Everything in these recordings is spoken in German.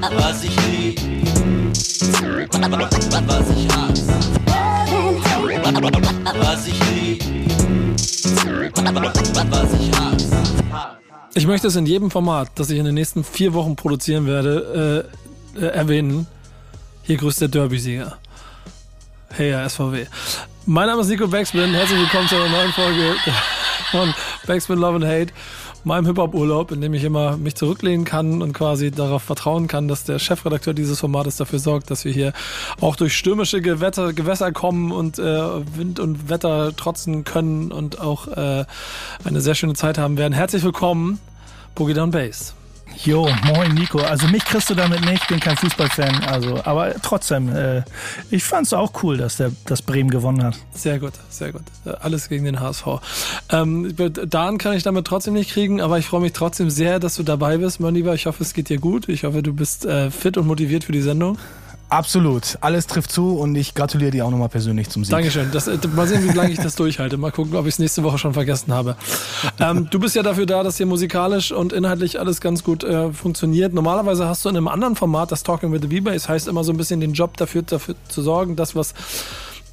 Was ich lieb, was ich hasse. Ich möchte es in jedem Format, das ich in den nächsten vier Wochen produzieren werde, äh, äh, erwähnen. Hier grüßt der Derby-Sieger. Hey, ja, SVW. Mein Name ist Nico Backspin. Herzlich willkommen zu einer neuen Folge von Backspin Love and Hate, meinem Hip-Hop-Urlaub, in dem ich immer mich zurücklehnen kann und quasi darauf vertrauen kann, dass der Chefredakteur dieses Formates dafür sorgt, dass wir hier auch durch stürmische Gewetter, Gewässer kommen und äh, Wind und Wetter trotzen können und auch äh, eine sehr schöne Zeit haben werden. Herzlich willkommen, Boogie Down Bass. Jo, moin Nico. Also mich kriegst du damit nicht, bin kein Fußballfan. Also, aber trotzdem, äh, ich fand's auch cool, dass der dass Bremen gewonnen hat. Sehr gut, sehr gut. Alles gegen den HSV. Ähm, Dan kann ich damit trotzdem nicht kriegen, aber ich freue mich trotzdem sehr, dass du dabei bist, mein Lieber. Ich hoffe, es geht dir gut. Ich hoffe, du bist äh, fit und motiviert für die Sendung. Absolut. Alles trifft zu und ich gratuliere dir auch nochmal persönlich zum Sieg. Dankeschön. Das, äh, mal sehen, wie lange ich das durchhalte. Mal gucken, ob ich es nächste Woche schon vergessen habe. Ähm, du bist ja dafür da, dass hier musikalisch und inhaltlich alles ganz gut äh, funktioniert. Normalerweise hast du in einem anderen Format, das Talking with the V-Bass, heißt immer so ein bisschen den Job dafür, dafür zu sorgen, das, was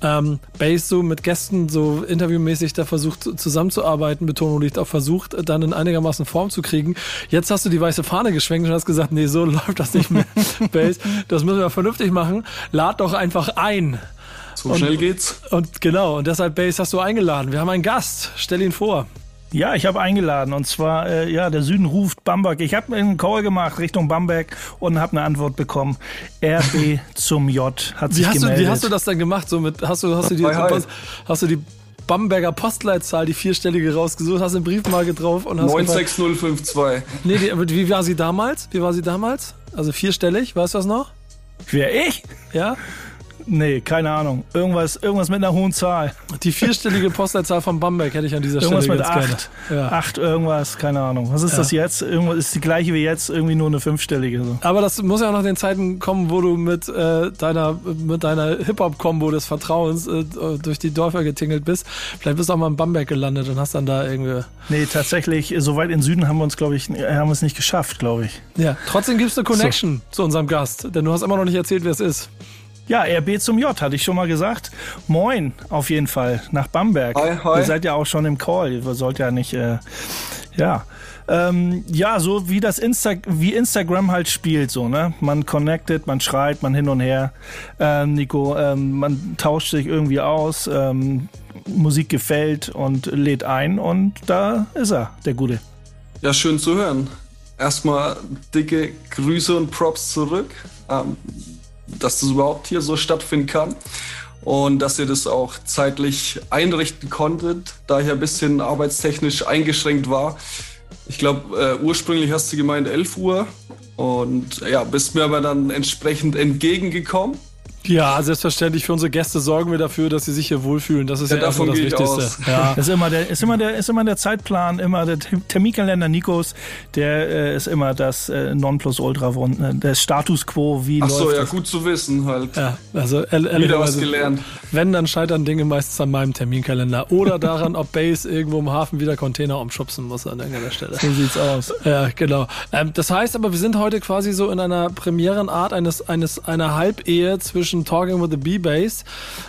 ähm, Base so mit Gästen so interviewmäßig da versucht zusammenzuarbeiten, Betonung liegt auf versucht, dann in einigermaßen Form zu kriegen. Jetzt hast du die weiße Fahne geschwenkt und hast gesagt, nee, so läuft das nicht mehr, Base. Das müssen wir vernünftig machen. Lad doch einfach ein. So und, schnell geht's. Und genau, und deshalb Base hast du eingeladen. Wir haben einen Gast. Stell ihn vor. Ja, ich habe eingeladen und zwar, äh, ja, der Süden ruft Bamberg. Ich habe einen Call gemacht Richtung Bamberg und habe eine Antwort bekommen. RB zum J hat sich wie hast gemeldet. Du, wie hast du das dann gemacht? So mit, hast, du, hast, du die, hast, hast du die Bamberger Postleitzahl, die vierstellige rausgesucht, hast eine Briefmarke drauf und hast 96052. Nee, die, wie war sie damals? Wie war sie damals? Also vierstellig, weißt du das noch? Wer ich? Ja. Nee, keine Ahnung. Irgendwas, irgendwas mit einer hohen Zahl. Die vierstellige Postleitzahl von Bamberg hätte ich an dieser irgendwas Stelle mit ganz acht. Ja. Acht irgendwas, keine Ahnung. Was ist ja. das jetzt? Irgendwas ist die gleiche wie jetzt, irgendwie nur eine fünfstellige. So. Aber das muss ja auch noch den Zeiten kommen, wo du mit äh, deiner, mit deiner Hip-Hop-Kombo des Vertrauens äh, durch die Dörfer getingelt bist. Vielleicht bist du auch mal in Bamberg gelandet und hast dann da irgendwie. Nee, tatsächlich, so weit in Süden haben wir uns, glaube ich, haben wir es nicht geschafft, glaube ich. Ja, trotzdem gibt es eine Connection so. zu unserem Gast, denn du hast immer noch nicht erzählt, wer es ist. Ja, RB zum J, hatte ich schon mal gesagt. Moin, auf jeden Fall, nach Bamberg. Hi, hi. Ihr seid ja auch schon im Call, ihr sollt ja nicht, äh, ja. Ähm, ja, so wie das Insta wie Instagram halt spielt, so, ne? Man connected, man schreit, man hin und her. Ähm, Nico, ähm, man tauscht sich irgendwie aus, ähm, Musik gefällt und lädt ein und da ist er, der Gute. Ja, schön zu hören. Erstmal dicke Grüße und Props zurück. Dass das überhaupt hier so stattfinden kann und dass ihr das auch zeitlich einrichten konntet, da ich ein bisschen arbeitstechnisch eingeschränkt war. Ich glaube, äh, ursprünglich hast du gemeint 11 Uhr und ja, bist mir aber dann entsprechend entgegengekommen. Ja, selbstverständlich. Für unsere Gäste sorgen wir dafür, dass sie sich hier wohlfühlen. Das ist ja, ja davon das Wichtigste. Aus. Ja. Das ist immer der, ist immer der, ist immer der Zeitplan, immer der Terminkalender Nikos, der äh, ist immer das äh, Nonplusultra, äh, der Status quo, wie Ach läuft so, ja, das? gut zu wissen halt. Ja, also Wieder was gelernt. Wenn, dann scheitern Dinge meistens an meinem Terminkalender oder daran, ob Base irgendwo im Hafen wieder Container umschubsen muss an irgendeiner Stelle. So sieht's aus. Ja, genau. Ähm, das heißt aber, wir sind heute quasi so in einer Premierenart eines, eines, einer Halbehe zwischen zwischen Talking with the B-Bass,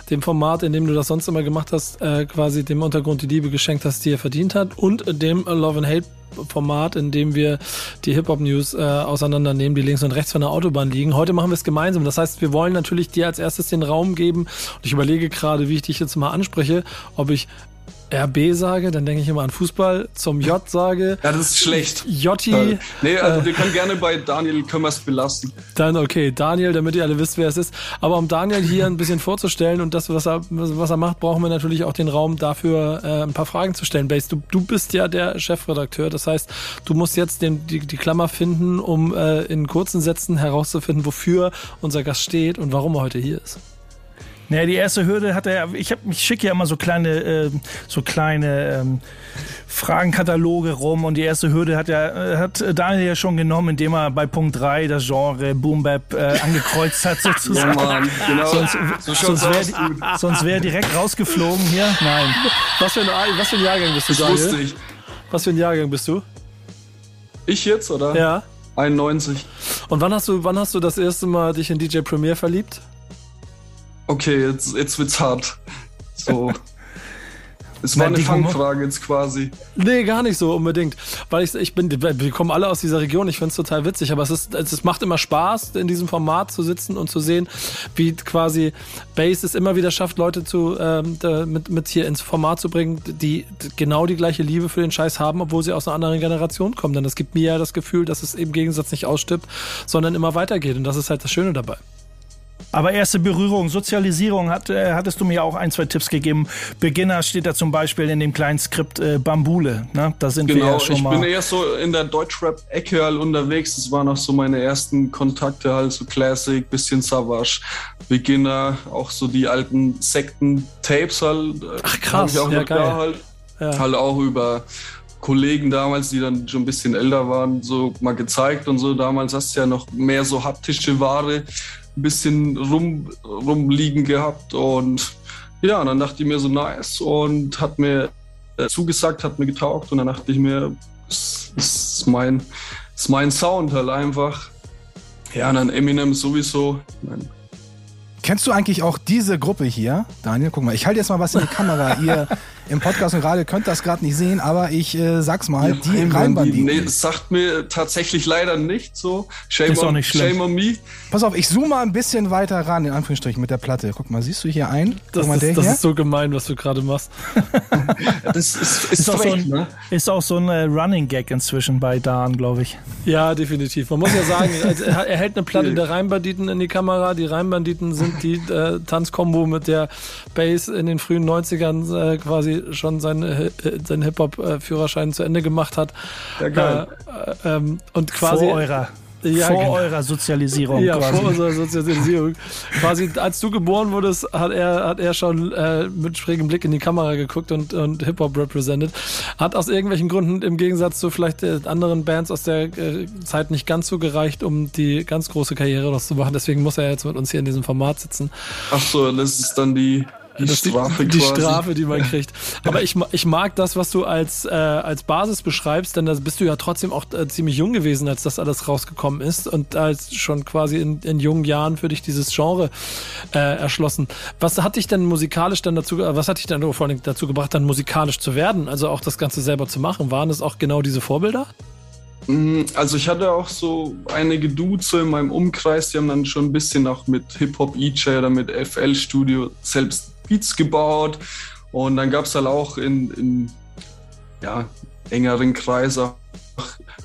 dem Format, in dem du das sonst immer gemacht hast, äh, quasi dem Untergrund die Liebe geschenkt hast, die er verdient hat, und dem Love and Hate Format, in dem wir die Hip-Hop-News äh, auseinandernehmen, die links und rechts von der Autobahn liegen. Heute machen wir es gemeinsam. Das heißt, wir wollen natürlich dir als erstes den Raum geben. Und ich überlege gerade, wie ich dich jetzt mal anspreche, ob ich RB sage, dann denke ich immer an Fußball, zum J sage. Ja, das ist schlecht. Jotti. Äh, nee, also äh, wir können gerne bei Daniel es belassen. Dann okay, Daniel, damit ihr alle wisst, wer es ist. Aber um Daniel hier ein bisschen vorzustellen und das, was er, was er macht, brauchen wir natürlich auch den Raum dafür, äh, ein paar Fragen zu stellen. Base, du, du bist ja der Chefredakteur, das heißt, du musst jetzt den, die, die Klammer finden, um äh, in kurzen Sätzen herauszufinden, wofür unser Gast steht und warum er heute hier ist. Naja, die erste Hürde hat er, ich, hab, ich schicke ja immer so kleine, äh, so kleine ähm, Fragenkataloge rum und die erste Hürde hat ja, äh, hat Daniel ja schon genommen, indem er bei Punkt 3 das Genre Boom Bap äh, angekreuzt hat sozusagen. Ja, Mann, genau. Sonst, so sonst wäre wär direkt rausgeflogen hier. Nein. Was für ein, was für ein Jahrgang bist du, das Daniel? wusste ich. Was für ein Jahrgang bist du? Ich jetzt, oder? Ja. 91. Und wann hast du, wann hast du das erste Mal dich in DJ Premier verliebt? Okay, jetzt, jetzt wird's hart. So. Es war eine Fangfrage jetzt quasi. Nee, gar nicht so unbedingt. Weil ich, ich bin, wir kommen alle aus dieser Region, ich find's total witzig, aber es ist, es macht immer Spaß, in diesem Format zu sitzen und zu sehen, wie quasi Bass es immer wieder schafft, Leute zu, ähm, da, mit, mit hier ins Format zu bringen, die genau die gleiche Liebe für den Scheiß haben, obwohl sie aus einer anderen Generation kommen. Denn es gibt mir ja das Gefühl, dass es im Gegensatz nicht ausstirbt, sondern immer weitergeht. Und das ist halt das Schöne dabei. Aber erste Berührung, Sozialisierung, hat, äh, hattest du mir auch ein, zwei Tipps gegeben. Beginner steht da zum Beispiel in dem kleinen Skript äh, Bambule. Ne? Da sind wir Genau, ja schon ich mal. bin eher so in der Deutschrap-Ecke halt unterwegs. Das waren auch so meine ersten Kontakte, halt so Classic, bisschen Savage, Beginner, auch so die alten Sekten-Tapes halt. äh, Ach, krass, ich auch ja, geil. halt. Ja. Halt auch über Kollegen damals, die dann schon ein bisschen älter waren, so mal gezeigt und so. Damals hast du ja noch mehr so haptische Ware, ein bisschen rum, rumliegen gehabt und ja, dann dachte ich mir so nice und hat mir äh, zugesagt, hat mir getaugt und dann dachte ich mir, das ist mein, ist mein Sound halt einfach. Ja, und dann Eminem sowieso. Mein, Kennst du eigentlich auch diese Gruppe hier? Daniel, guck mal, ich halte jetzt mal was in die Kamera. Ihr im Podcast und Radio könnt das gerade nicht sehen, aber ich äh, sag's mal, die Rheinbanditen. Rheinbanditen. Nee, das sagt mir tatsächlich leider nicht so. Shame, Ist auch on, nicht schlimm. shame on me. Pass auf, ich zoome mal ein bisschen weiter ran, in Anführungsstrichen, mit der Platte. Guck mal, siehst du hier ein? Das, mal, der ist, das hier. ist so gemein, was du gerade machst. Das ist, ist, ist, auch so ein, ne? ist auch so ein äh, Running Gag inzwischen bei Dan, glaube ich. Ja, definitiv. Man muss ja sagen, er er hält eine Platte der Rheinbanditen in die Kamera. Die Rheinbanditen sind die äh, Tanzkombo, mit der Bass in den frühen 90ern äh, quasi schon seinen, äh, seinen Hip-Hop-Führerschein zu Ende gemacht hat. Ja, geil. Äh, äh, ähm, und quasi. vor eurer, Ja, vor genau. eurer Sozialisierung Ja, quasi. vor unserer Sozialisierung. Quasi, als du geboren wurdest, hat er, hat er schon äh, mit schrägem Blick in die Kamera geguckt und, und Hip-Hop represented. Hat aus irgendwelchen Gründen im Gegensatz zu vielleicht äh, anderen Bands aus der äh, Zeit nicht ganz so gereicht, um die ganz große Karriere noch zu machen. Deswegen muss er jetzt mit uns hier in diesem Format sitzen. Ach so, das ist dann die, die Strafe die, die. Strafe, die man kriegt. Aber ich, ich mag das, was du als, äh, als Basis beschreibst, denn da bist du ja trotzdem auch äh, ziemlich jung gewesen, als das alles rausgekommen ist und als schon quasi in, in jungen Jahren für dich dieses Genre äh, erschlossen. Was hat dich denn musikalisch dann dazu, äh, was hat dich dann vor allem dazu gebracht, dann musikalisch zu werden? Also auch das Ganze selber zu machen? Waren es auch genau diese Vorbilder? Mm, Also ich hatte auch so einige Dudes in meinem Umkreis, die haben dann schon ein bisschen auch mit Hip-Hop EJ oder mit FL Studio selbst Beats gebaut. Und dann gab es halt auch in, in ja, engeren Kreis auch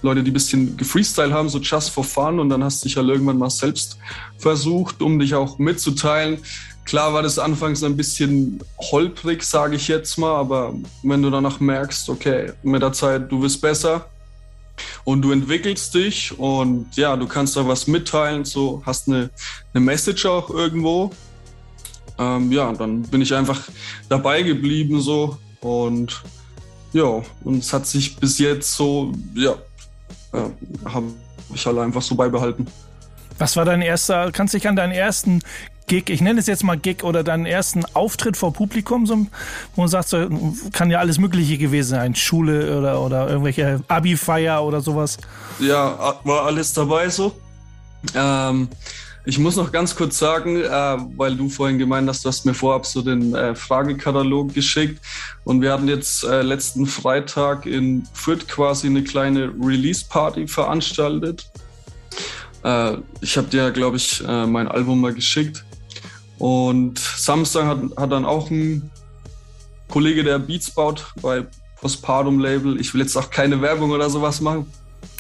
Leute, die ein bisschen gefreestyle haben, so just for fun. Und dann hast du dich halt irgendwann mal selbst versucht, um dich auch mitzuteilen. Klar war das anfangs ein bisschen holprig, sage ich jetzt mal, aber wenn du danach merkst, okay, mit der Zeit, du wirst besser, und du entwickelst dich und ja, du kannst da was mitteilen, so hast eine, eine Message auch irgendwo. Ähm, ja, dann bin ich einfach dabei geblieben so und ja, und es hat sich bis jetzt so, ja, äh, habe ich halt einfach so beibehalten. Was war dein erster, kannst du dich an deinen ersten Gig, ich nenne es jetzt mal Gig, oder deinen ersten Auftritt vor Publikum, so, wo du sagst, kann ja alles Mögliche gewesen sein, Schule oder, oder irgendwelche Abi-Feier oder sowas. Ja, war alles dabei so. Ähm, ich muss noch ganz kurz sagen, äh, weil du vorhin gemeint hast, du hast mir vorab so den äh, Fragekatalog geschickt und wir hatten jetzt äh, letzten Freitag in Fürth quasi eine kleine Release-Party veranstaltet. Äh, ich habe dir, glaube ich, äh, mein Album mal geschickt und Samstag hat, hat dann auch ein Kollege, der Beats baut bei Postpartum Label. Ich will jetzt auch keine Werbung oder sowas machen.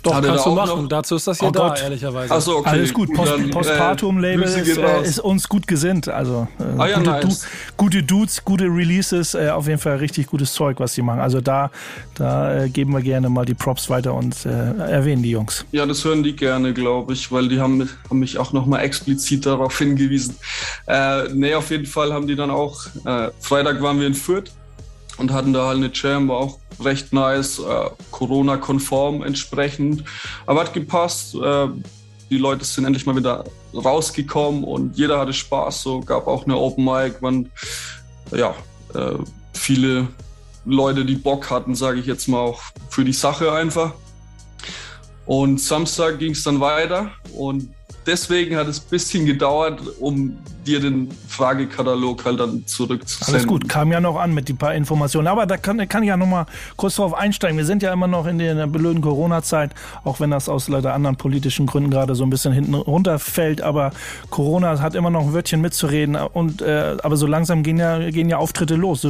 Doch, Hat kannst da du machen. noch- Dazu ist das hier Oh da, Gott. ehrlicherweise. Achso, okay. Alles gut, Post, dann, äh, Postpartum-Label Grüße ist, äh, ist uns gut gesinnt. Also äh, Ah ja, gute, nice. gute Dudes, gute Releases, äh, auf jeden Fall richtig gutes Zeug, was sie machen. Also da, da äh, geben wir gerne mal die Props weiter und äh, erwähnen die Jungs. Ja, das hören die gerne, glaube ich, weil die haben, haben mich auch nochmal explizit darauf hingewiesen. Äh, nee, auf jeden Fall haben die dann auch, äh, Freitag waren wir in Fürth und hatten da halt eine Jam, war auch recht nice, äh, Corona-konform entsprechend. Aber hat gepasst, äh, die Leute sind endlich mal wieder rausgekommen und jeder hatte Spaß, so gab auch eine Open Mic, man, ja, äh, viele Leute, die Bock hatten, sage ich jetzt mal auch für die Sache einfach. Und Samstag ging es dann weiter und deswegen hat es ein bisschen gedauert, um dir den Fragekatalog halt dann zurückzusenden. Alles gut, kam ja noch an mit die paar Informationen. Aber da kann, kann ich ja noch mal kurz drauf einsteigen. Wir sind ja immer noch in der blöden Corona-Zeit, auch wenn das aus leider anderen politischen Gründen gerade so ein bisschen hinten runterfällt. Aber Corona hat immer noch ein Wörtchen mitzureden. Und äh, aber so langsam gehen ja, gehen ja Auftritte los.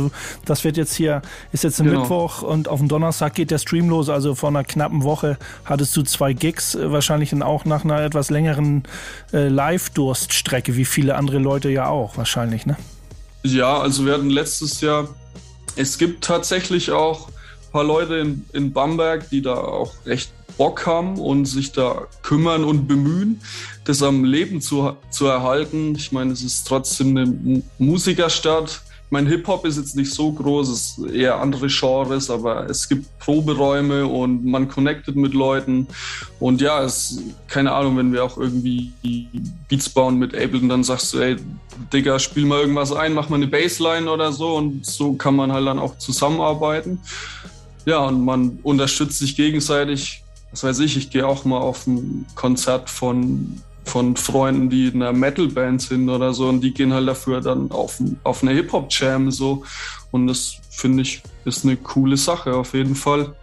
Das wird jetzt hier, ist jetzt ein Genau. Mittwoch und auf dem Donnerstag geht der Stream los. Also vor einer knappen Woche hattest du zwei Gigs, äh, wahrscheinlich dann auch nach einer etwas längeren äh, Live-Durststrecke, wie viele andere Leute ja auch wahrscheinlich, ne? Ja, also wir hatten letztes Jahr, es gibt tatsächlich auch ein paar Leute in, in Bamberg, die da auch recht Bock haben und sich da kümmern und bemühen, das am Leben zu, zu erhalten. Ich meine, es ist trotzdem eine Mu- Musikerstadt. Ich meine, Hip-Hop ist jetzt nicht so groß, es ist eher andere Genres, aber es gibt Proberäume und man connectet mit Leuten. Und ja, es, keine Ahnung, wenn wir auch irgendwie Beats bauen mit Ableton, dann sagst du, ey, Digga, spiel mal irgendwas ein, mach mal eine Bassline oder so und so kann man halt dann auch zusammenarbeiten. Ja, und man unterstützt sich gegenseitig. Was weiß ich, ich gehe auch mal auf ein Konzert von, von Freunden, die in einer Metal-Band sind oder so und die gehen halt dafür dann auf, auf eine Hip-Hop-Jam so. Und das finde ich ist eine coole Sache auf jeden Fall.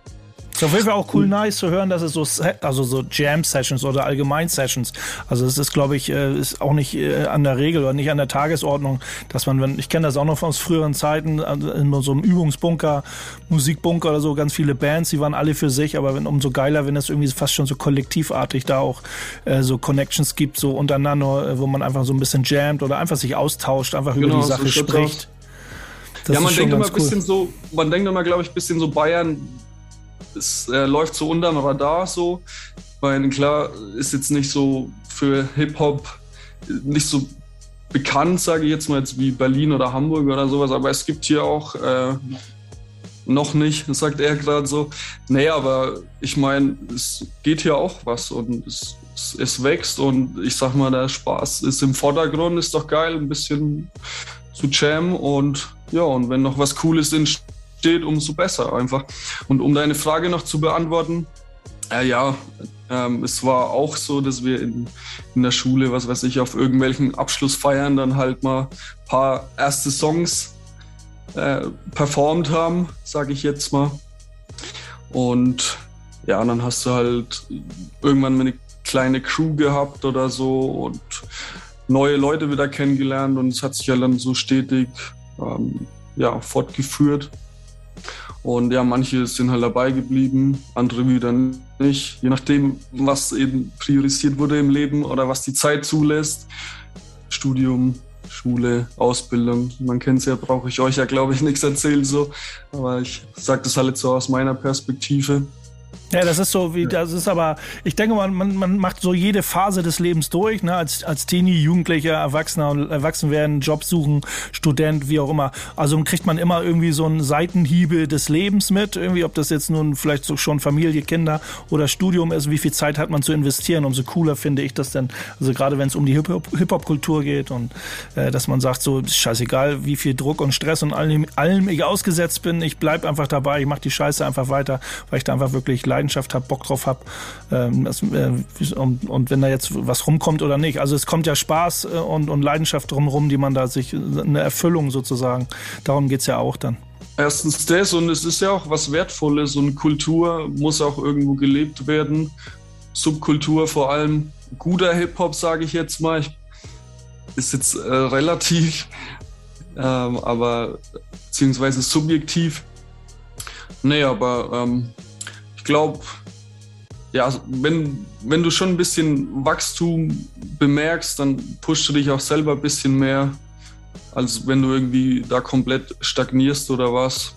Ist auf jeden Fall auch cool nice zu hören, dass es so, also so Jam-Sessions oder Allgemein-Sessions, also es ist, glaube ich, äh, ist auch nicht äh, an der Regel oder nicht an der Tagesordnung, dass man, wenn, ich kenne das auch noch aus früheren Zeiten, also in so einem Übungsbunker, Musikbunker oder so, ganz viele Bands, die waren alle für sich, aber wenn, umso geiler, wenn es irgendwie fast schon so kollektivartig da auch äh, so Connections gibt, so untereinander, äh, wo man einfach so ein bisschen jammt oder einfach sich austauscht, einfach über Genau, die so Sache schaut's spricht. Ja, man denkt immer ein bisschen so, man denkt immer, glaube ich, ein bisschen so Bayern, es äh, läuft so unterm Radar so. Weil klar ist jetzt nicht so für Hip-Hop nicht so bekannt, sage ich jetzt mal, jetzt wie Berlin oder Hamburg oder sowas, aber es gibt hier auch äh, noch nicht, sagt er gerade so. Nee, aber ich meine, es geht hier auch was und es, es, es wächst und ich sag mal, der Spaß ist im Vordergrund, ist doch geil, ein bisschen zu jammen und ja, und wenn noch was Cooles entsteht, umso besser einfach. Und um deine Frage noch zu beantworten, äh, ja, ähm, es war auch so, dass wir in, in der Schule, was weiß ich, auf irgendwelchen Abschlussfeiern dann halt mal ein paar erste Songs äh, performt haben, sage ich jetzt mal. Und ja, dann hast du halt irgendwann eine kleine Crew gehabt oder so und neue Leute wieder kennengelernt und es hat sich ja dann so stetig ähm, ja, fortgeführt. Und ja, manche sind halt dabei geblieben, andere wieder nicht. Je nachdem, was eben priorisiert wurde im Leben oder was die Zeit zulässt. Studium, Schule, Ausbildung. Man kennt es ja, brauche ich euch ja, glaube ich, nichts erzählen so. Aber ich sage das halt so aus meiner Perspektive. Ja, das ist so wie, das ist aber, ich denke mal, man, man macht so jede Phase des Lebens durch, ne, als, als Teenie, Jugendlicher, Erwachsener, erwachsen werden, Job suchen, Student, wie auch immer. Also kriegt man immer irgendwie so einen Seitenhiebe des Lebens mit, irgendwie, ob das jetzt nun vielleicht so schon Familie, Kinder oder Studium ist, wie viel Zeit hat man zu investieren, umso cooler finde ich das denn, also gerade wenn es um die Hip-Hop- Hip-Hop-Kultur geht und äh, dass man sagt, so, ist scheißegal, wie viel Druck und Stress und allem, allem ich ausgesetzt bin, ich bleib einfach dabei, ich mache die Scheiße einfach weiter, weil ich da einfach wirklich Leidenschaft habe, Bock drauf habe. Ähm, das, äh, und, und wenn da jetzt was rumkommt oder nicht. Also es kommt ja Spaß äh, und, und Leidenschaft drumherum, die man da sich, eine Erfüllung sozusagen. Darum geht's ja auch dann. Erstens das und es ist ja auch was Wertvolles und Kultur muss auch irgendwo gelebt werden. Subkultur vor allem. Guter Hip-Hop, sage ich jetzt mal. Ich, ist jetzt äh, relativ, ähm, aber beziehungsweise subjektiv. Nee, aber ähm, glaube, ja, wenn, wenn du schon ein bisschen Wachstum bemerkst, dann pusht du dich auch selber ein bisschen mehr, als wenn du irgendwie da komplett stagnierst oder was.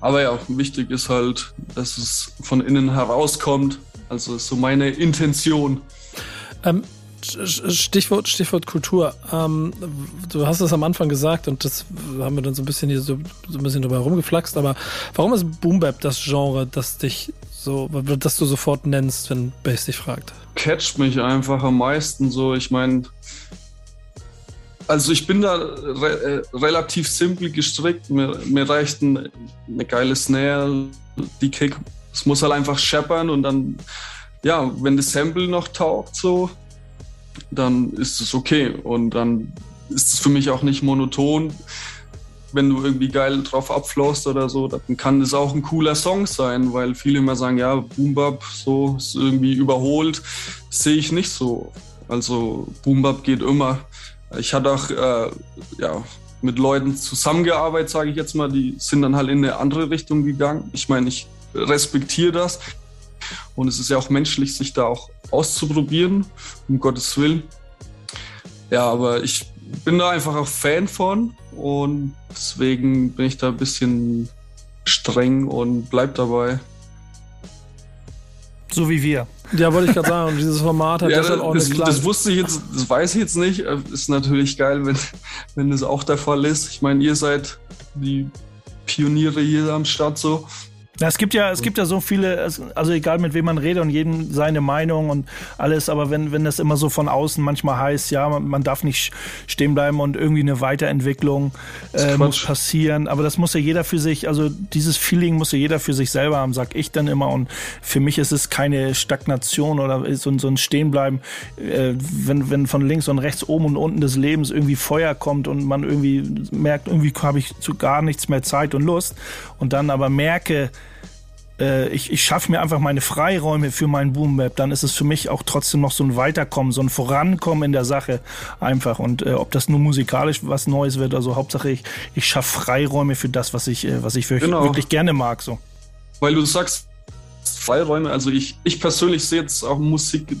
Aber ja, wichtig ist halt, dass es von innen herauskommt. Also ist so meine Intention. Ähm, Stichwort, Stichwort Kultur. Ähm, du hast es am Anfang gesagt und das haben wir dann so ein bisschen hier so, so ein bisschen drüber herumgeflaxt, aber warum ist Boom Bap das Genre, das dich so, das du sofort nennst, wenn Bass dich fragt? Catcht mich einfach am meisten so. Ich meine, also ich bin da re äh, relativ simpel gestrickt. Mir, mir reicht ein, eine geile Snare, die Kick es muss halt einfach scheppern und dann, ja, wenn das Sample noch taugt, so, dann ist es okay. Und dann ist es für mich auch nicht monoton. Wenn du irgendwie geil drauf abflowst oder so, dann kann das auch ein cooler Song sein, weil viele immer sagen, ja, Boom Bap, so ist irgendwie überholt. Sehe ich nicht so. Also Boom Bap geht immer. Ich hatte auch äh, ja, mit Leuten zusammengearbeitet, sage ich jetzt mal, die sind dann halt in eine andere Richtung gegangen. Ich meine, ich respektiere das. Und es ist ja auch menschlich, sich da auch auszuprobieren, um Gottes Willen. Ja, aber ich bin da einfach auch Fan von und deswegen bin ich da ein bisschen streng und bleib dabei. So wie wir. Ja, wollte ich gerade sagen, und dieses Format hat Ja, deshalb auch eine das, kleine. das wusste ich jetzt, das weiß ich jetzt nicht. Ist natürlich geil, wenn, wenn das auch der Fall ist. Ich meine, ihr seid die Pioniere hier am Start so. Ja, es gibt ja, es gibt ja so viele, also egal mit wem man redet und jedem seine Meinung und alles, aber wenn, wenn das immer so von außen manchmal heißt, ja, man, man darf nicht stehen bleiben und irgendwie eine Weiterentwicklung äh, muss passieren, aber das muss ja jeder für sich, also dieses Feeling muss ja jeder für sich selber haben, sag ich dann immer. Und für mich ist es keine Stagnation oder so, so ein Stehenbleiben, äh, wenn, wenn von links und rechts oben und unten des Lebens irgendwie Feuer kommt und man irgendwie merkt, irgendwie habe ich zu gar nichts mehr Zeit und Lust und dann aber merke, äh, ich, ich schaffe mir einfach meine Freiräume für meinen Boom Bap, dann ist es für mich auch trotzdem noch so ein Weiterkommen, so ein Vorankommen in der Sache einfach. Und äh, ob das nur musikalisch was Neues wird, also Hauptsache ich, ich schaffe Freiräume für das, was ich, äh, was ich wirklich, Genau. wirklich gerne mag. So. Weil du sagst, Freiräume, also ich, ich persönlich sehe jetzt auch Musik,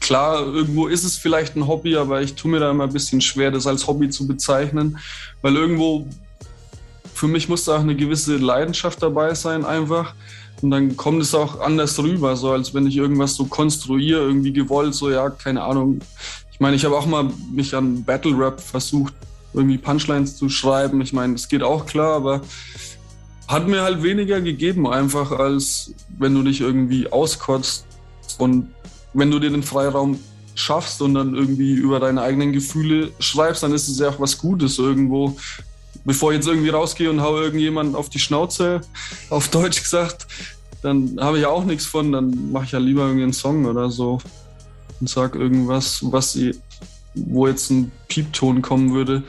klar, irgendwo ist es vielleicht ein Hobby, aber ich tue mir da immer ein bisschen schwer, das als Hobby zu bezeichnen, weil irgendwo für mich muss da auch eine gewisse Leidenschaft dabei sein einfach. Und dann kommt es auch anders rüber, so als wenn ich irgendwas so konstruiere, irgendwie gewollt, so ja, keine Ahnung. Ich meine, ich habe auch mal mich an Battle Rap versucht, irgendwie Punchlines zu schreiben. Ich meine, das geht auch klar, aber hat mir halt weniger gegeben, einfach als wenn du dich irgendwie auskotzt und wenn du dir den Freiraum schaffst und dann irgendwie über deine eigenen Gefühle schreibst, dann ist es ja auch was Gutes irgendwo. Bevor ich jetzt irgendwie rausgehe und hau irgendjemand auf die Schnauze, auf Deutsch gesagt, dann habe ich auch nichts von, dann mache ich ja lieber irgendwie einen Song oder so und sag irgendwas, was wo jetzt ein Piepton kommen würde.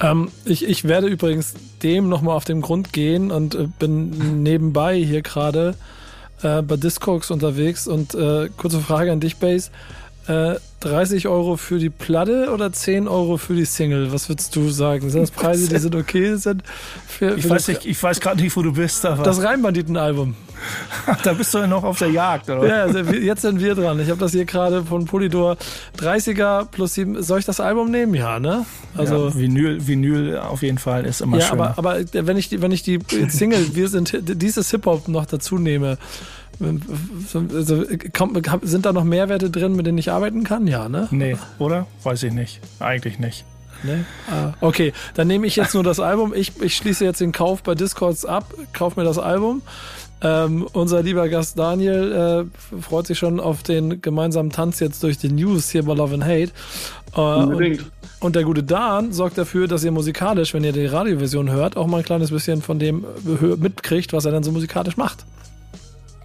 Ähm, ich, ich werde übrigens dem nochmal auf den Grund gehen und äh, bin nebenbei hier gerade äh, bei Discogs unterwegs und äh, kurze Frage an dich, Base. Äh, 30 Euro für die Platte oder 10 Euro für die Single? Was würdest du sagen? Sind das Preise, die sind okay sind? Für, Ich für weiß, nicht, ich weiß gerade nicht, wo du bist, aber das Rheinbanditen-Album. da bist du ja noch auf der Jagd, oder? Ja, also jetzt sind wir dran. Ich habe das hier gerade von Polydor 30er plus 7. Soll ich das Album nehmen? Ja, ne? Also. ja, Vinyl, Vinyl auf jeden Fall ist immer Ja, schön. aber, aber wenn ich die, wenn ich die Single, wir sind dieses Hip-Hop noch dazu nehme, also, kommt, sind da noch Mehrwerte drin, mit denen ich arbeiten kann? Ja, ne? nee, oder? Weiß ich nicht. Eigentlich nicht. Nee? Ah, okay, dann nehme ich jetzt nur das Album. Ich, ich schließe jetzt den Kauf bei Discords ab, kauf mir das Album. Ähm, unser lieber Gast Daniel äh, freut sich schon auf den gemeinsamen Tanz jetzt durch die News hier bei Love and Hate. Äh, und, Unbedingt. und der gute Dan sorgt dafür, dass ihr musikalisch, wenn ihr die Radioversion hört, auch mal ein kleines bisschen von dem hö- mitkriegt, was er dann so musikalisch macht.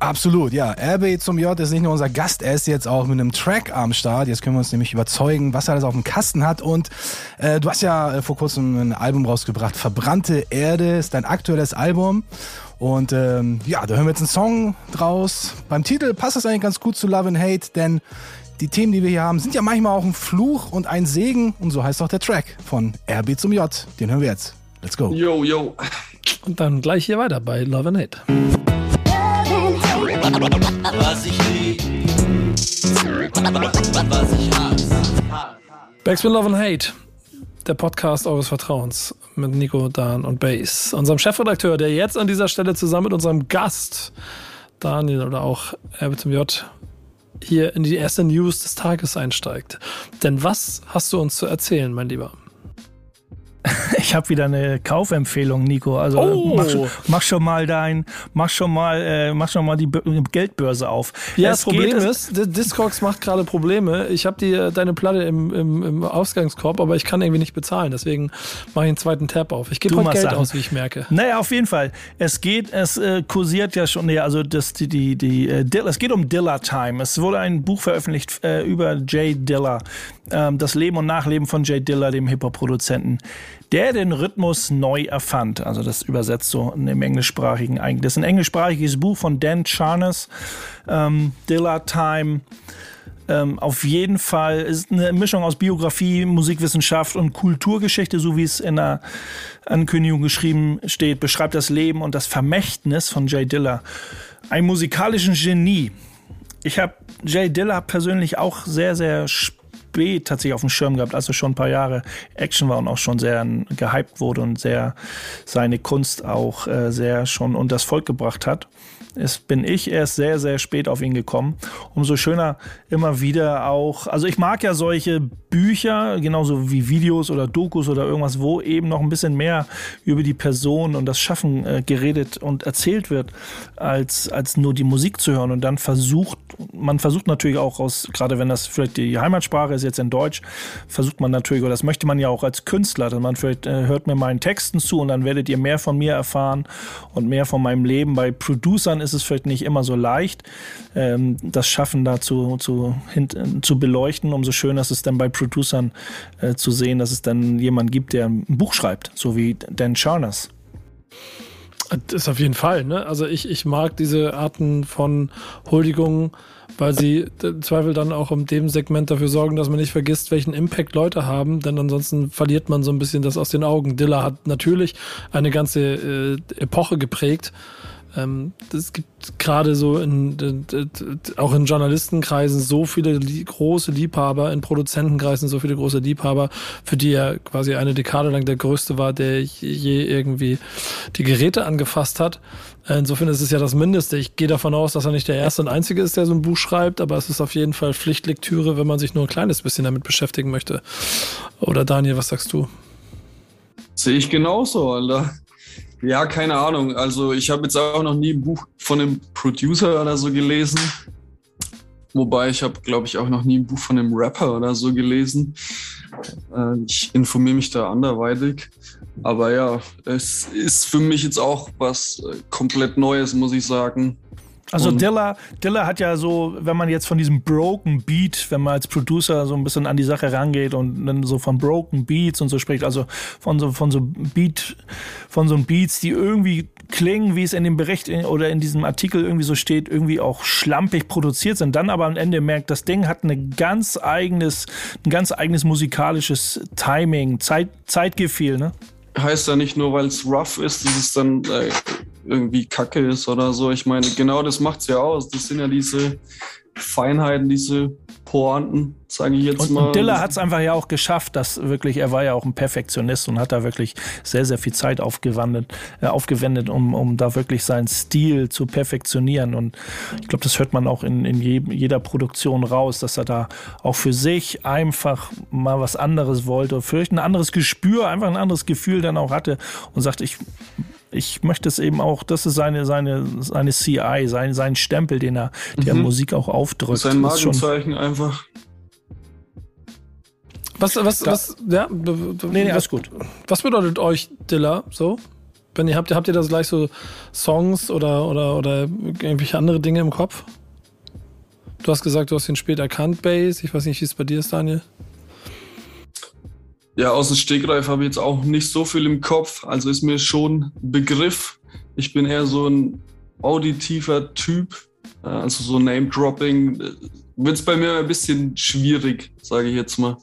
Absolut, ja. RB zum J ist nicht nur unser Gast, er ist jetzt auch mit einem Track am Start. Jetzt können wir uns nämlich überzeugen, was er alles auf dem Kasten hat. Und äh, du hast ja äh, vor kurzem ein Album rausgebracht. Verbrannte Erde ist dein aktuelles Album. Und ähm, ja, da hören wir jetzt einen Song draus. Beim Titel passt das eigentlich ganz gut zu Love and Hate, denn die Themen, die wir hier haben, sind ja manchmal auch ein Fluch und ein Segen. Und so heißt auch der Track von RB zum J. Den hören wir jetzt. Let's go. Yo, yo. Und dann gleich hier weiter bei Love and Hate. Was ich lieb, was ich hasse. Backspin Love and Hate, der Podcast eures Vertrauens mit Nico, Dan und Base. Unserem Chefredakteur, der jetzt an dieser Stelle zusammen mit unserem Gast Daniel oder auch Herbert J hier in die erste News des Tages einsteigt. Denn was hast du uns zu erzählen, mein Lieber? Ich habe wieder eine Kaufempfehlung, Nico. Also Oh. mach, schon- mach schon mal dein, mach schon mal, äh, mach schon mal die Bö- Geldbörse auf. Ja, Es das Problem geht- ist, Discogs macht gerade Probleme. Ich habe die äh, deine Platte im, im, im Ausgangskorb, aber ich kann irgendwie nicht bezahlen. Deswegen mache ich einen zweiten Tab auf. Ich gebe Geld Sachen. aus, wie ich merke. Naja, auf jeden Fall. Es geht, es äh, kursiert ja schon, nee, also das, die, die, die, äh, Dill, es geht um Dilla Time. Es wurde ein Buch veröffentlicht äh, über Jay Dilla, ähm, das Leben und Nachleben von Jay Dilla, dem Hip-Hop-Produzenten, der den Rhythmus neu erfand. Also das übersetzt so in dem englischsprachigen eigentlich. Das ist ein englischsprachiges Buch von Dan Charnes, ähm, Dilla Time. Ähm, auf jeden Fall ist eine Mischung aus Biografie, Musikwissenschaft und Kulturgeschichte, so wie es in der Ankündigung geschrieben steht, beschreibt das Leben und das Vermächtnis von Jay Dilla. Ein musikalischen Genie. Ich habe Jay Dilla persönlich auch sehr, sehr spät tatsächlich auf dem Schirm gehabt, also schon ein paar Jahre Action war und auch schon sehr gehypt wurde und sehr seine Kunst auch äh, sehr schon unters Volk gebracht hat. Es bin ich erst sehr, sehr spät auf ihn gekommen. Umso schöner immer wieder auch, also ich mag ja solche Bücher, genauso wie Videos oder Dokus oder irgendwas, wo eben noch ein bisschen mehr über die Person und das Schaffen äh, geredet und erzählt wird, als, als nur die Musik zu hören. Und dann versucht, man versucht natürlich auch aus, gerade wenn das vielleicht die Heimatsprache ist, jetzt in Deutsch, versucht man natürlich, oder das möchte man ja auch als Künstler, dass man vielleicht äh, hört mir meinen Texten zu und dann werdet ihr mehr von mir erfahren und mehr von meinem Leben. Bei Producern ist es vielleicht nicht immer so leicht, ähm, das Schaffen dazu zu, hint, äh, zu beleuchten. Umso schöner ist es dann bei Producern äh, zu sehen, dass es dann jemand gibt, der ein Buch schreibt, so wie Dan Charnas. Das ist auf jeden Fall, ne? Also ich, ich mag diese Arten von Huldigungen, weil sie im Zweifel dann auch in dem Segment dafür sorgen, dass man nicht vergisst, welchen Impact Leute haben, denn ansonsten verliert man so ein bisschen das aus den Augen. Dilla hat natürlich eine ganze äh, Epoche geprägt. Ähm, es gibt gerade so in, auch in Journalistenkreisen so viele große Liebhaber, in Produzentenkreisen so viele große Liebhaber, für die er quasi eine Dekade lang der größte war, der je irgendwie die Geräte angefasst hat. Insofern ist es ja das Mindeste. Ich gehe davon aus, dass er nicht der Erste und Einzige ist, der so ein Buch schreibt, aber es ist auf jeden Fall Pflichtlektüre, wenn man sich nur ein kleines bisschen damit beschäftigen möchte. Oder Daniel, was sagst du? Sehe ich genauso, Alter. Ja, keine Ahnung. Also ich habe jetzt auch noch nie ein Buch von einem Producer oder so gelesen. Wobei ich habe, glaube ich, auch noch nie ein Buch von einem Rapper oder so gelesen. Äh, ich informiere mich da anderweitig. Aber ja, es ist für mich jetzt auch was äh, komplett Neues, muss ich sagen. Also Und- Dilla, Dilla hat ja so, wenn man jetzt von diesem Broken Beat, wenn man als Producer so ein bisschen an die Sache rangeht und dann so von Broken Beats und so spricht, also von so von so Beat, von so Beats, die irgendwie klingen, wie es in dem Bericht in- oder in diesem Artikel irgendwie so steht, irgendwie auch schlampig produziert sind, dann aber am Ende merkt, das Ding hat eine ganz eigenes, ein ganz eigenes musikalisches Timing, Zeit, Zeitgefühl, ne? heißt ja nicht nur, weil es rough ist, dass es dann äh, irgendwie kacke ist oder so. Ich meine, genau das macht's ja aus. Das sind ja diese Feinheiten, diese Pointen, sage ich jetzt Und, mal. und Dilla hat es einfach ja auch geschafft, dass wirklich, er war ja auch ein Perfektionist und hat da wirklich sehr, sehr viel Zeit aufgewandt, äh, aufgewendet, um, um da wirklich seinen Stil zu perfektionieren. Und ich glaube, das hört man auch in, in je, jeder Produktion raus, dass er da auch für sich einfach mal was anderes wollte, vielleicht ein anderes Gespür, einfach ein anderes Gefühl dann auch hatte und sagt, ich ich möchte es eben auch, das ist seine, seine, seine CI, sein, sein Stempel, den er der Mhm. Musik auch aufdrückt. sein Das ist schon- Markenzeichen einfach. Was, was, Da- was, ja, Nee, nee, alles gut. was bedeutet euch Dilla so? Wenn ihr habt, ihr habt ihr das gleich so Songs oder, oder, oder irgendwelche andere Dinge im Kopf? Du hast gesagt, du hast ihn spät erkannt, Bass. Ich weiß nicht, wie es bei dir ist, Daniel. Ja, aus dem Stegreif habe ich jetzt auch nicht so viel im Kopf. Also ist mir schon Begriff. Ich bin eher so ein auditiver Typ. Äh, Also so Name-Dropping wird es bei mir ein bisschen schwierig, sage ich jetzt mal.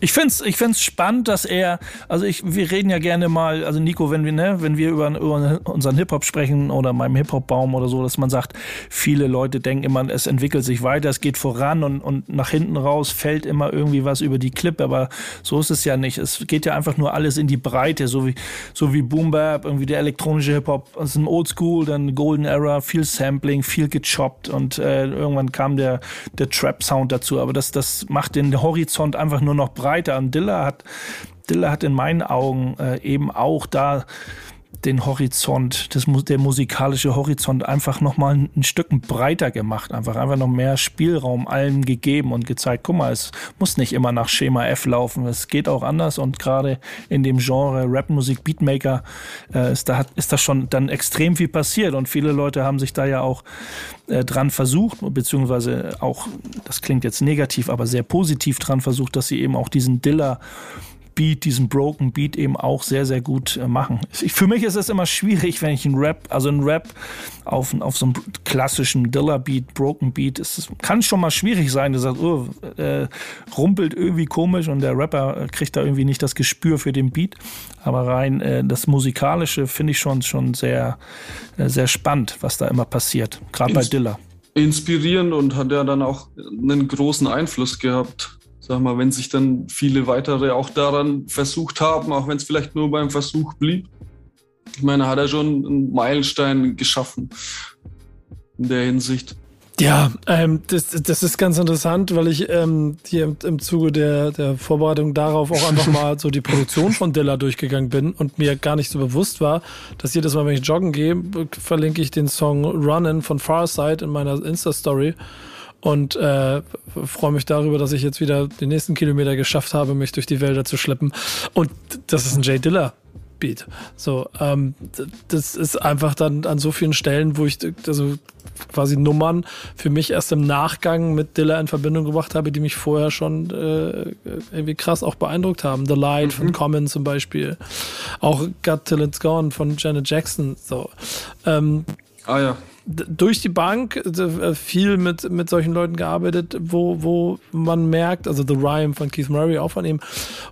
Ich find's, ich find's spannend, dass er, also ich, wir reden ja gerne mal, also Nico, wenn wir, ne, wenn wir über, über unseren Hip-Hop sprechen oder meinem Hip-Hop-Baum oder so, dass man sagt, viele Leute denken immer, es entwickelt sich weiter, es geht voran und, und nach hinten raus fällt immer irgendwie was über die Clip, aber so ist es ja nicht. Es geht ja einfach nur alles in die Breite, so wie, so wie Boom Bap, irgendwie der elektronische Hip-Hop, aus dem Oldschool, dann Golden Era, viel Sampling, viel gechoppt und äh, irgendwann kam der, der Trap-Sound dazu, aber das, das macht den Horizont einfach nur noch breiter. Und Dilla hat, Dilla hat in meinen Augen äh, eben auch da den Horizont, das, der musikalische Horizont einfach nochmal ein, ein Stück breiter gemacht. Einfach, einfach noch mehr Spielraum allen gegeben und gezeigt, guck mal, es muss nicht immer nach Schema F laufen. Es geht auch anders und gerade in dem Genre Rapmusik, Beatmaker, äh, ist, da, ist da schon dann extrem viel passiert und viele Leute haben sich da ja auch äh, dran versucht, beziehungsweise auch, das klingt jetzt negativ, aber sehr positiv dran versucht, dass sie eben auch diesen Diller Beat, diesen Broken Beat eben auch sehr, sehr gut äh, machen. Ich, für mich ist es immer schwierig, wenn ich einen Rap, also einen Rap auf, auf so einem klassischen Dilla-Beat, Broken Beat, es kann schon mal schwierig sein. Du sagst, oh, äh, rumpelt irgendwie komisch und der Rapper äh, kriegt da irgendwie nicht das Gespür für den Beat. Aber rein äh, das Musikalische finde ich schon, schon sehr, äh, sehr spannend, was da immer passiert, gerade bei Dilla. Inspirierend und hat ja dann auch einen großen Einfluss gehabt sag mal, wenn sich dann viele weitere auch daran versucht haben, auch wenn es vielleicht nur beim Versuch blieb. Ich meine, hat er schon einen Meilenstein geschaffen in der Hinsicht. Ja, ähm, das, das ist ganz interessant, weil ich ähm, hier im, im Zuge der, der Vorbereitung darauf auch einfach mal so die Produktion von Dilla durchgegangen bin und mir gar nicht so bewusst war, dass jedes Mal, wenn ich joggen gehe, verlinke ich den Song Runnin' von Farside in meiner Insta-Story und äh, freue mich darüber, dass ich jetzt wieder den nächsten Kilometer geschafft habe, mich durch die Wälder zu schleppen. Und das ist ein Jay Diller. Beat. So, ähm, das ist einfach dann an so vielen Stellen, wo ich also quasi Nummern für mich erst im Nachgang mit Dilla in Verbindung gebracht habe, die mich vorher schon äh, irgendwie krass auch beeindruckt haben. The Light mhm. von Common zum Beispiel. Auch Got Till It's Gone von Janet Jackson. So. Ähm, ah ja durch die Bank äh, viel mit, mit solchen Leuten gearbeitet, wo, wo man merkt, also The Rhyme von Keith Murray auch von ihm,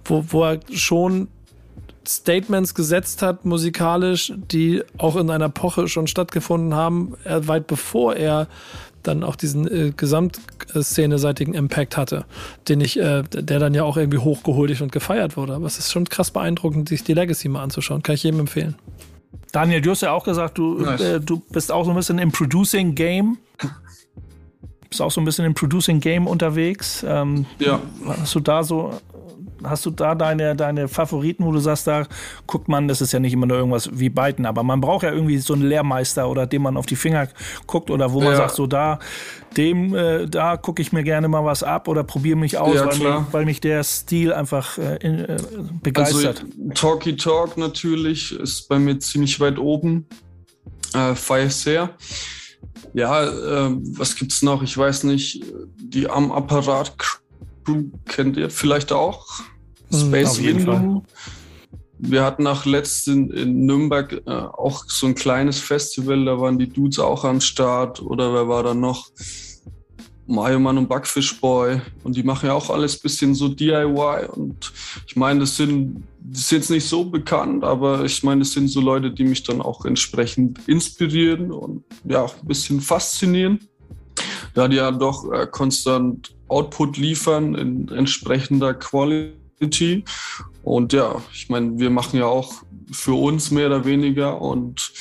wo, wo er schon Statements gesetzt hat, musikalisch, die auch in einer Epoche schon stattgefunden haben, weit bevor er dann auch diesen äh, gesamtszene-seitigen Impact hatte, den ich, äh, der dann ja auch irgendwie hochgeholt und gefeiert wurde. Aber es ist schon krass beeindruckend, sich die Legacy mal anzuschauen. Kann ich jedem empfehlen. Daniel, du hast ja auch gesagt, du, nice. äh, du bist auch so ein bisschen im Producing Game. Bist auch so ein bisschen im Producing Game unterwegs. Ähm, ja. Hast du da so hast du da deine, deine Favoriten, wo du sagst, da guckt man, das ist ja nicht immer nur irgendwas wie Beiten, aber man braucht ja irgendwie so einen Lehrmeister oder dem man auf die Finger guckt oder wo man ja. sagt, so da, dem, äh, da gucke ich mir gerne mal was ab oder probiere mich aus, ja, weil, mich, weil, mich, der Stil einfach äh, in, äh, begeistert. Also, Talky Talk natürlich ist bei mir ziemlich weit oben. Äh, Fire sehr. Ja, äh, was gibt's noch? Ich weiß nicht. Die am Apparat Crew kennt ihr vielleicht auch. Space Window. Wir hatten nach letzten in Nürnberg äh, auch so ein kleines Festival, da waren die Dudes auch am Start. Oder wer war da noch? Mario Mann und Backfish Boy. Und die machen ja auch alles bisschen so DIY. Und ich meine, das sind, das sind jetzt nicht so bekannt, aber ich meine, das sind so Leute, die mich dann auch entsprechend inspirieren und ja, auch ein bisschen faszinieren. Da die ja doch äh, konstant Output liefern in entsprechender Quality. Und ja, ich meine, wir machen ja auch für uns mehr oder weniger und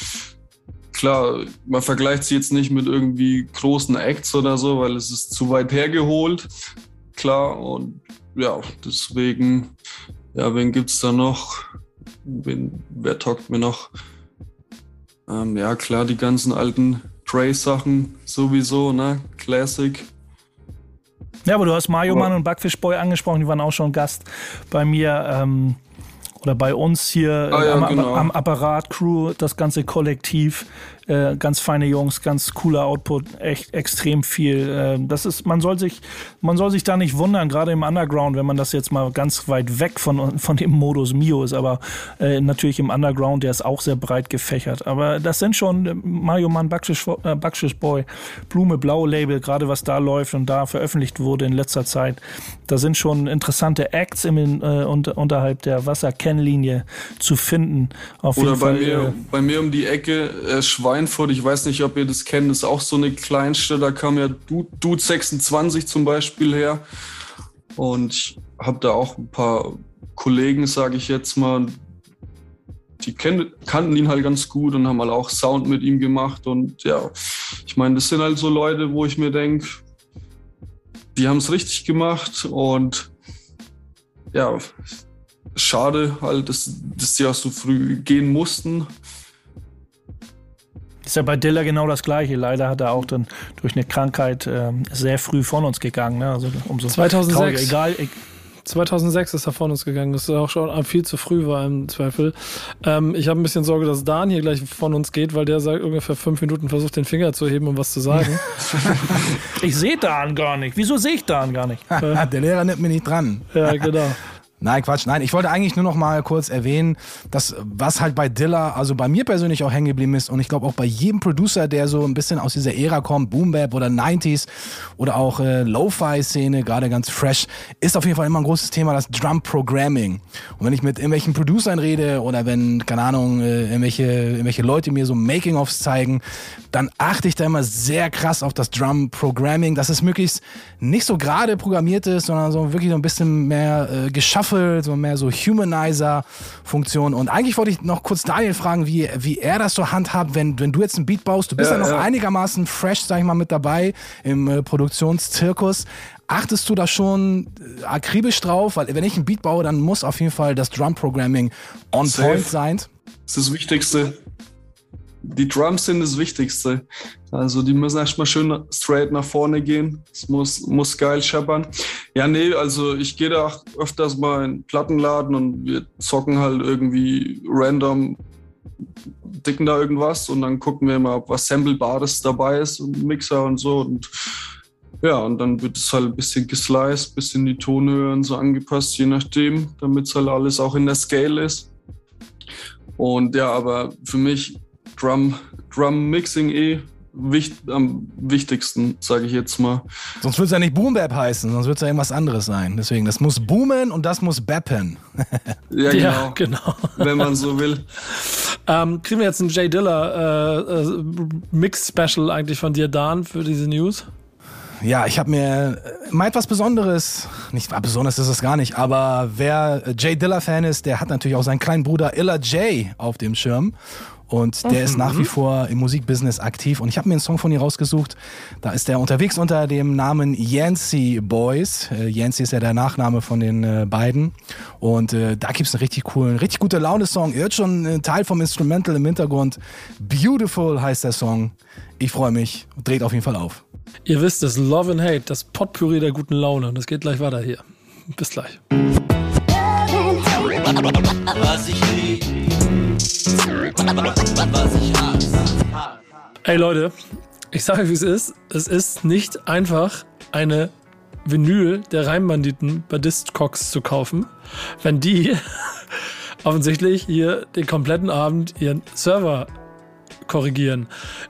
klar, man vergleicht sie jetzt nicht mit irgendwie großen Acts oder so, weil es ist zu weit hergeholt. Klar, und ja, deswegen, ja, wen gibt's da noch? Wen, wer talkt mir noch? Ähm, ja, klar, die ganzen alten Dre-Sachen sowieso, ne? Classic. Ja, aber du hast Mario Mann und Backfish Boy angesprochen, die waren auch schon Gast bei mir. Ähm, oder bei uns hier ah, ja, am, genau. am Apparat Crew, das ganze Kollektiv. Äh, ganz feine Jungs, ganz cooler Output, echt extrem viel. Äh, das ist, man soll sich, man soll sich da nicht wundern, gerade im Underground, wenn man das jetzt mal ganz weit weg von, von dem Modus Mio ist, aber äh, natürlich im Underground, der ist auch sehr breit gefächert. Aber das sind schon äh, Mario Mann, Backschisch, äh, Backschisch Boy, Blume Blau Label, gerade was da läuft und da veröffentlicht wurde in letzter Zeit. Da sind schon interessante Acts im, äh, unter, unterhalb der Wasserkennlinie zu finden. Auf Oder bei, Fall, mir, äh, bei mir um die Ecke äh, Schweiz Schweinfurt, ich weiß nicht, ob ihr das kennt, ist auch so eine Kleinstadt, da kam ja Dude 26 zum Beispiel her. Und ich habe da auch ein paar Kollegen, sage ich jetzt mal, die kenn, kannten ihn halt ganz gut und haben halt auch Sound mit ihm gemacht. Und ja, ich meine, das sind halt so Leute, wo ich mir denke, die haben es richtig gemacht und ja, schade halt, dass, dass die auch so früh gehen mussten. Ist ja bei Diller genau das Gleiche. Leider hat er auch dann durch eine Krankheit ähm, sehr früh von uns gegangen. Ne? Also umso 2006. trauriger. Egal, e 2006 ist er von uns gegangen. Das ist auch schon viel zu früh war im Zweifel. Ähm, ich habe ein bisschen Sorge, dass Dan hier gleich von uns geht, weil der sagt ungefähr fünf Minuten versucht, den Finger zu heben, um was zu sagen. ich sehe Dan gar nicht. Wieso sehe ich Dan gar nicht? Der Lehrer nimmt mir nicht dran. ja, genau. Nein, Quatsch. Nein, ich wollte eigentlich nur noch mal kurz erwähnen, dass was halt bei Dilla, also bei mir persönlich auch hängen geblieben ist und ich glaube auch bei jedem Producer, der so ein bisschen aus dieser Ära kommt, Boom Bap oder 90s oder auch äh, Lo-Fi-Szene, gerade ganz fresh, ist auf jeden Fall immer ein großes Thema, das Drum Programming. Und wenn ich mit irgendwelchen Producern rede oder wenn, keine Ahnung, äh, irgendwelche, irgendwelche Leute mir so Making-ofs zeigen, dann achte ich da immer sehr krass auf das Drum Programming, dass es möglichst nicht so gerade programmiert ist, sondern so wirklich so ein bisschen mehr äh, geschaffen so mehr so Humanizer-Funktion. Und eigentlich wollte ich noch kurz Daniel fragen, wie, wie er das so handhabt, wenn, wenn du jetzt ein Beat baust. Du bist ja, ja noch ja. einigermaßen fresh, sag ich mal, mit dabei im äh, Produktionszirkus. Achtest du da schon äh, akribisch drauf? Weil wenn ich ein Beat baue, dann muss auf jeden Fall das Drum-Programming on Safe. point sein. Das ist das Wichtigste die Drums sind das Wichtigste. Also die müssen erstmal schön straight nach vorne gehen. Es muss, muss geil scheppern. Ja, nee, also ich gehe da auch öfters mal in den Plattenladen und wir zocken halt irgendwie random, dicken da irgendwas und dann gucken wir mal, ob was Samplebares dabei ist und Mixer und so. Und ja, und dann wird es halt ein bisschen gesliced, ein bisschen die Tonhöhe und so angepasst, je nachdem, damit es halt alles auch in der Scale ist. Und ja, aber für mich Drum, Drum Mixing eh wicht, am wichtigsten, sage ich jetzt mal. Sonst würde es ja nicht Boom Bap heißen, sonst wird es ja irgendwas anderes sein. Deswegen, das muss boomen und das muss bappen. ja, genau. Ja, genau. Wenn man so will. Ähm, kriegen wir jetzt ein Jay Diller äh, äh, Mix-Special eigentlich von dir, Dan, für diese News? Ja, ich habe mir mal etwas Besonderes, nicht besonders ist es gar nicht, aber wer Jay Diller Fan ist, der hat natürlich auch seinen kleinen Bruder Illa Jay auf dem Schirm. Und der mhm. ist nach wie vor im Musikbusiness aktiv. Und ich habe mir einen Song von ihr rausgesucht. Da ist er unterwegs unter dem Namen Yancy Boys. Äh, Yancy ist ja der Nachname von den äh, beiden. Und äh, da gibt's einen richtig coolen, richtig gute Laune-Song. Ihr hört schon einen Teil vom Instrumental im Hintergrund. Beautiful heißt der Song. Ich freue mich. Dreht auf jeden Fall auf. Ihr wisst es, Love and Hate, das Potpourri der guten Laune. Und das geht gleich weiter hier. Bis gleich. Was ich lieb. Ey Leute, ich sage wie es ist. Es ist nicht einfach eine Vinyl der Reimbanditen bei Discogs zu kaufen, wenn die offensichtlich hier den kompletten Abend ihren Server korrigieren.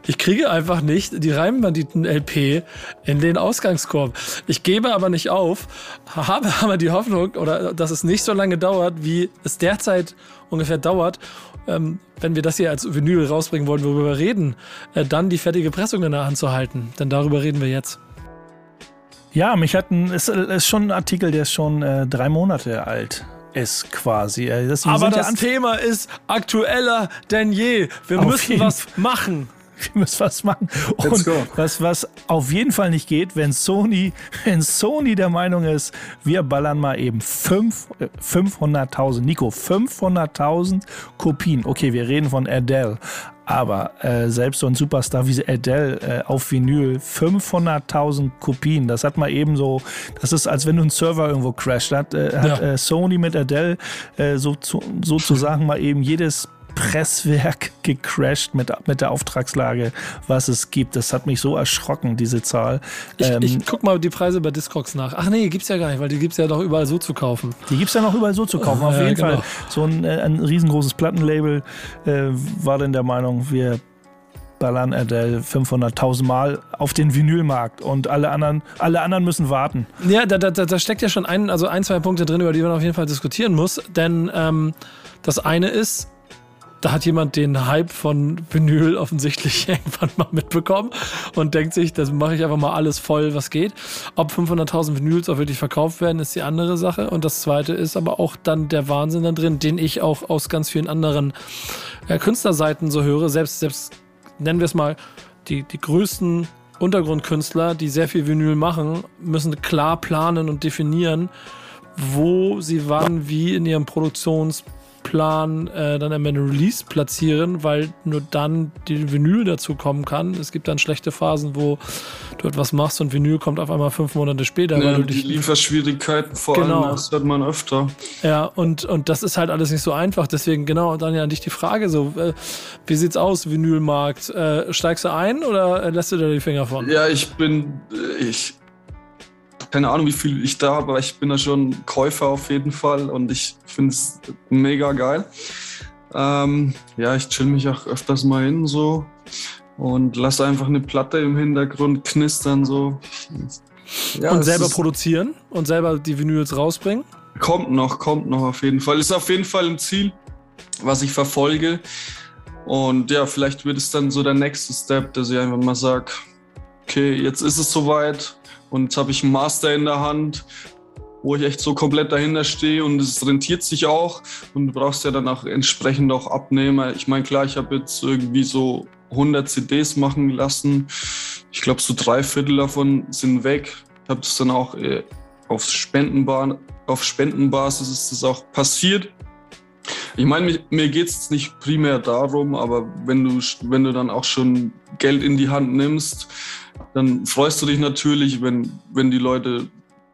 Ich kriege einfach nicht die Reimbanditen-LP in den Ausgangskorb. Ich gebe aber nicht auf, habe aber die Hoffnung, oder dass es nicht so lange dauert, wie es derzeit ungefähr dauert, ähm, wenn wir das hier als Vinyl rausbringen wollen, worüber wir reden, äh, dann die fertige Pressung in der Hand zu halten. Denn darüber reden wir jetzt. Ja, mich hat ein, ist, ist schon ein Artikel, der ist schon äh, drei Monate alt ist quasi. Äh, das, Aber das ja Thema ist aktueller denn je. Wir müssen was machen. wir müssen was machen. Und was, was auf jeden Fall nicht geht, wenn Sony, wenn Sony der Meinung ist, wir ballern mal eben 500.000, Nico, 500.000 Kopien. Okay, wir reden von Adele. Aber äh, selbst so ein Superstar wie Adele äh, auf Vinyl, 500.000 Kopien, das hat man eben so, das ist, als wenn du einen Server irgendwo crasht. Hat, äh, hat ja. Äh, Sony mit Adele äh, so, zu, sozusagen mal eben jedes Presswerk gecrashed mit, mit der Auftragslage, was es gibt. Das hat mich so erschrocken, diese Zahl. Ich, ähm, ich guck mal die Preise bei Discogs nach. Ach nee, gibt's ja gar nicht, weil die gibt's ja doch überall so zu kaufen. Die gibt's ja noch überall so zu kaufen, auf ja, jeden genau. Fall. So ein, äh, ein riesengroßes Plattenlabel äh, war dann der Meinung, wir ballern Adele 500.000 Mal auf den Vinylmarkt und alle anderen, alle anderen müssen warten. Ja, da, da, da steckt ja schon ein, also ein, zwei Punkte drin, über die man auf jeden Fall diskutieren muss. Denn ähm, das eine ist, da hat jemand den Hype von Vinyl offensichtlich irgendwann mal mitbekommen und denkt sich, das mache ich einfach mal alles voll, was geht. Ob 500.000 Vinyls auch wirklich verkauft werden, ist die andere Sache. Und das zweite ist aber auch dann der Wahnsinn da drin, den ich auch aus ganz vielen anderen äh, Künstlerseiten so höre. Selbst, selbst nennen wir es mal, die, die größten Untergrundkünstler, die sehr viel Vinyl machen, müssen klar planen und definieren, wo sie wann wie in ihrem Produktionsplan äh, dann am Ende Release platzieren, weil nur dann die Vinyl dazu kommen kann. Es gibt dann schlechte Phasen, wo du etwas machst und Vinyl kommt auf einmal fünf Monate später, Ja, die Lieferschwierigkeiten vor Genau. allem, das hört man öfter. Ja, und, und das ist halt alles nicht so einfach. Deswegen, genau, ja an dich die Frage: so, äh, wie sieht's aus, Vinylmarkt? Äh, steigst du ein oder äh, lässt du da die Finger von? Ja, ich bin, äh, ich, keine Ahnung, wie viel ich da habe, aber ich bin da schon Käufer auf jeden Fall und ich finde es mega geil. Ähm, ja, ich chill mich auch öfters mal hin so und lasse einfach eine Platte im Hintergrund knistern so. Ja, und selber produzieren und selber die Vinyls rausbringen? Kommt noch, kommt noch auf jeden Fall. Ist auf jeden Fall ein Ziel, was ich verfolge. Und ja, vielleicht wird es dann so der nächste Step, dass ich einfach mal sage, okay, jetzt ist es soweit und jetzt habe ich einen Master in der Hand, wo ich echt so komplett dahinter stehe und es rentiert sich auch und du brauchst ja dann auch entsprechend auch Abnehmer. Ich meine, klar, ich habe jetzt irgendwie so 100 CDs machen lassen. Ich glaube, so drei Viertel davon sind weg. Ich habe das dann auch äh, auf, Spendenbar auf Spendenbasis ist das auch passiert. Ich meine, mir, mir geht es nicht primär darum, aber wenn du, wenn du dann auch schon Geld in die Hand nimmst, dann freust du dich natürlich, wenn, wenn die Leute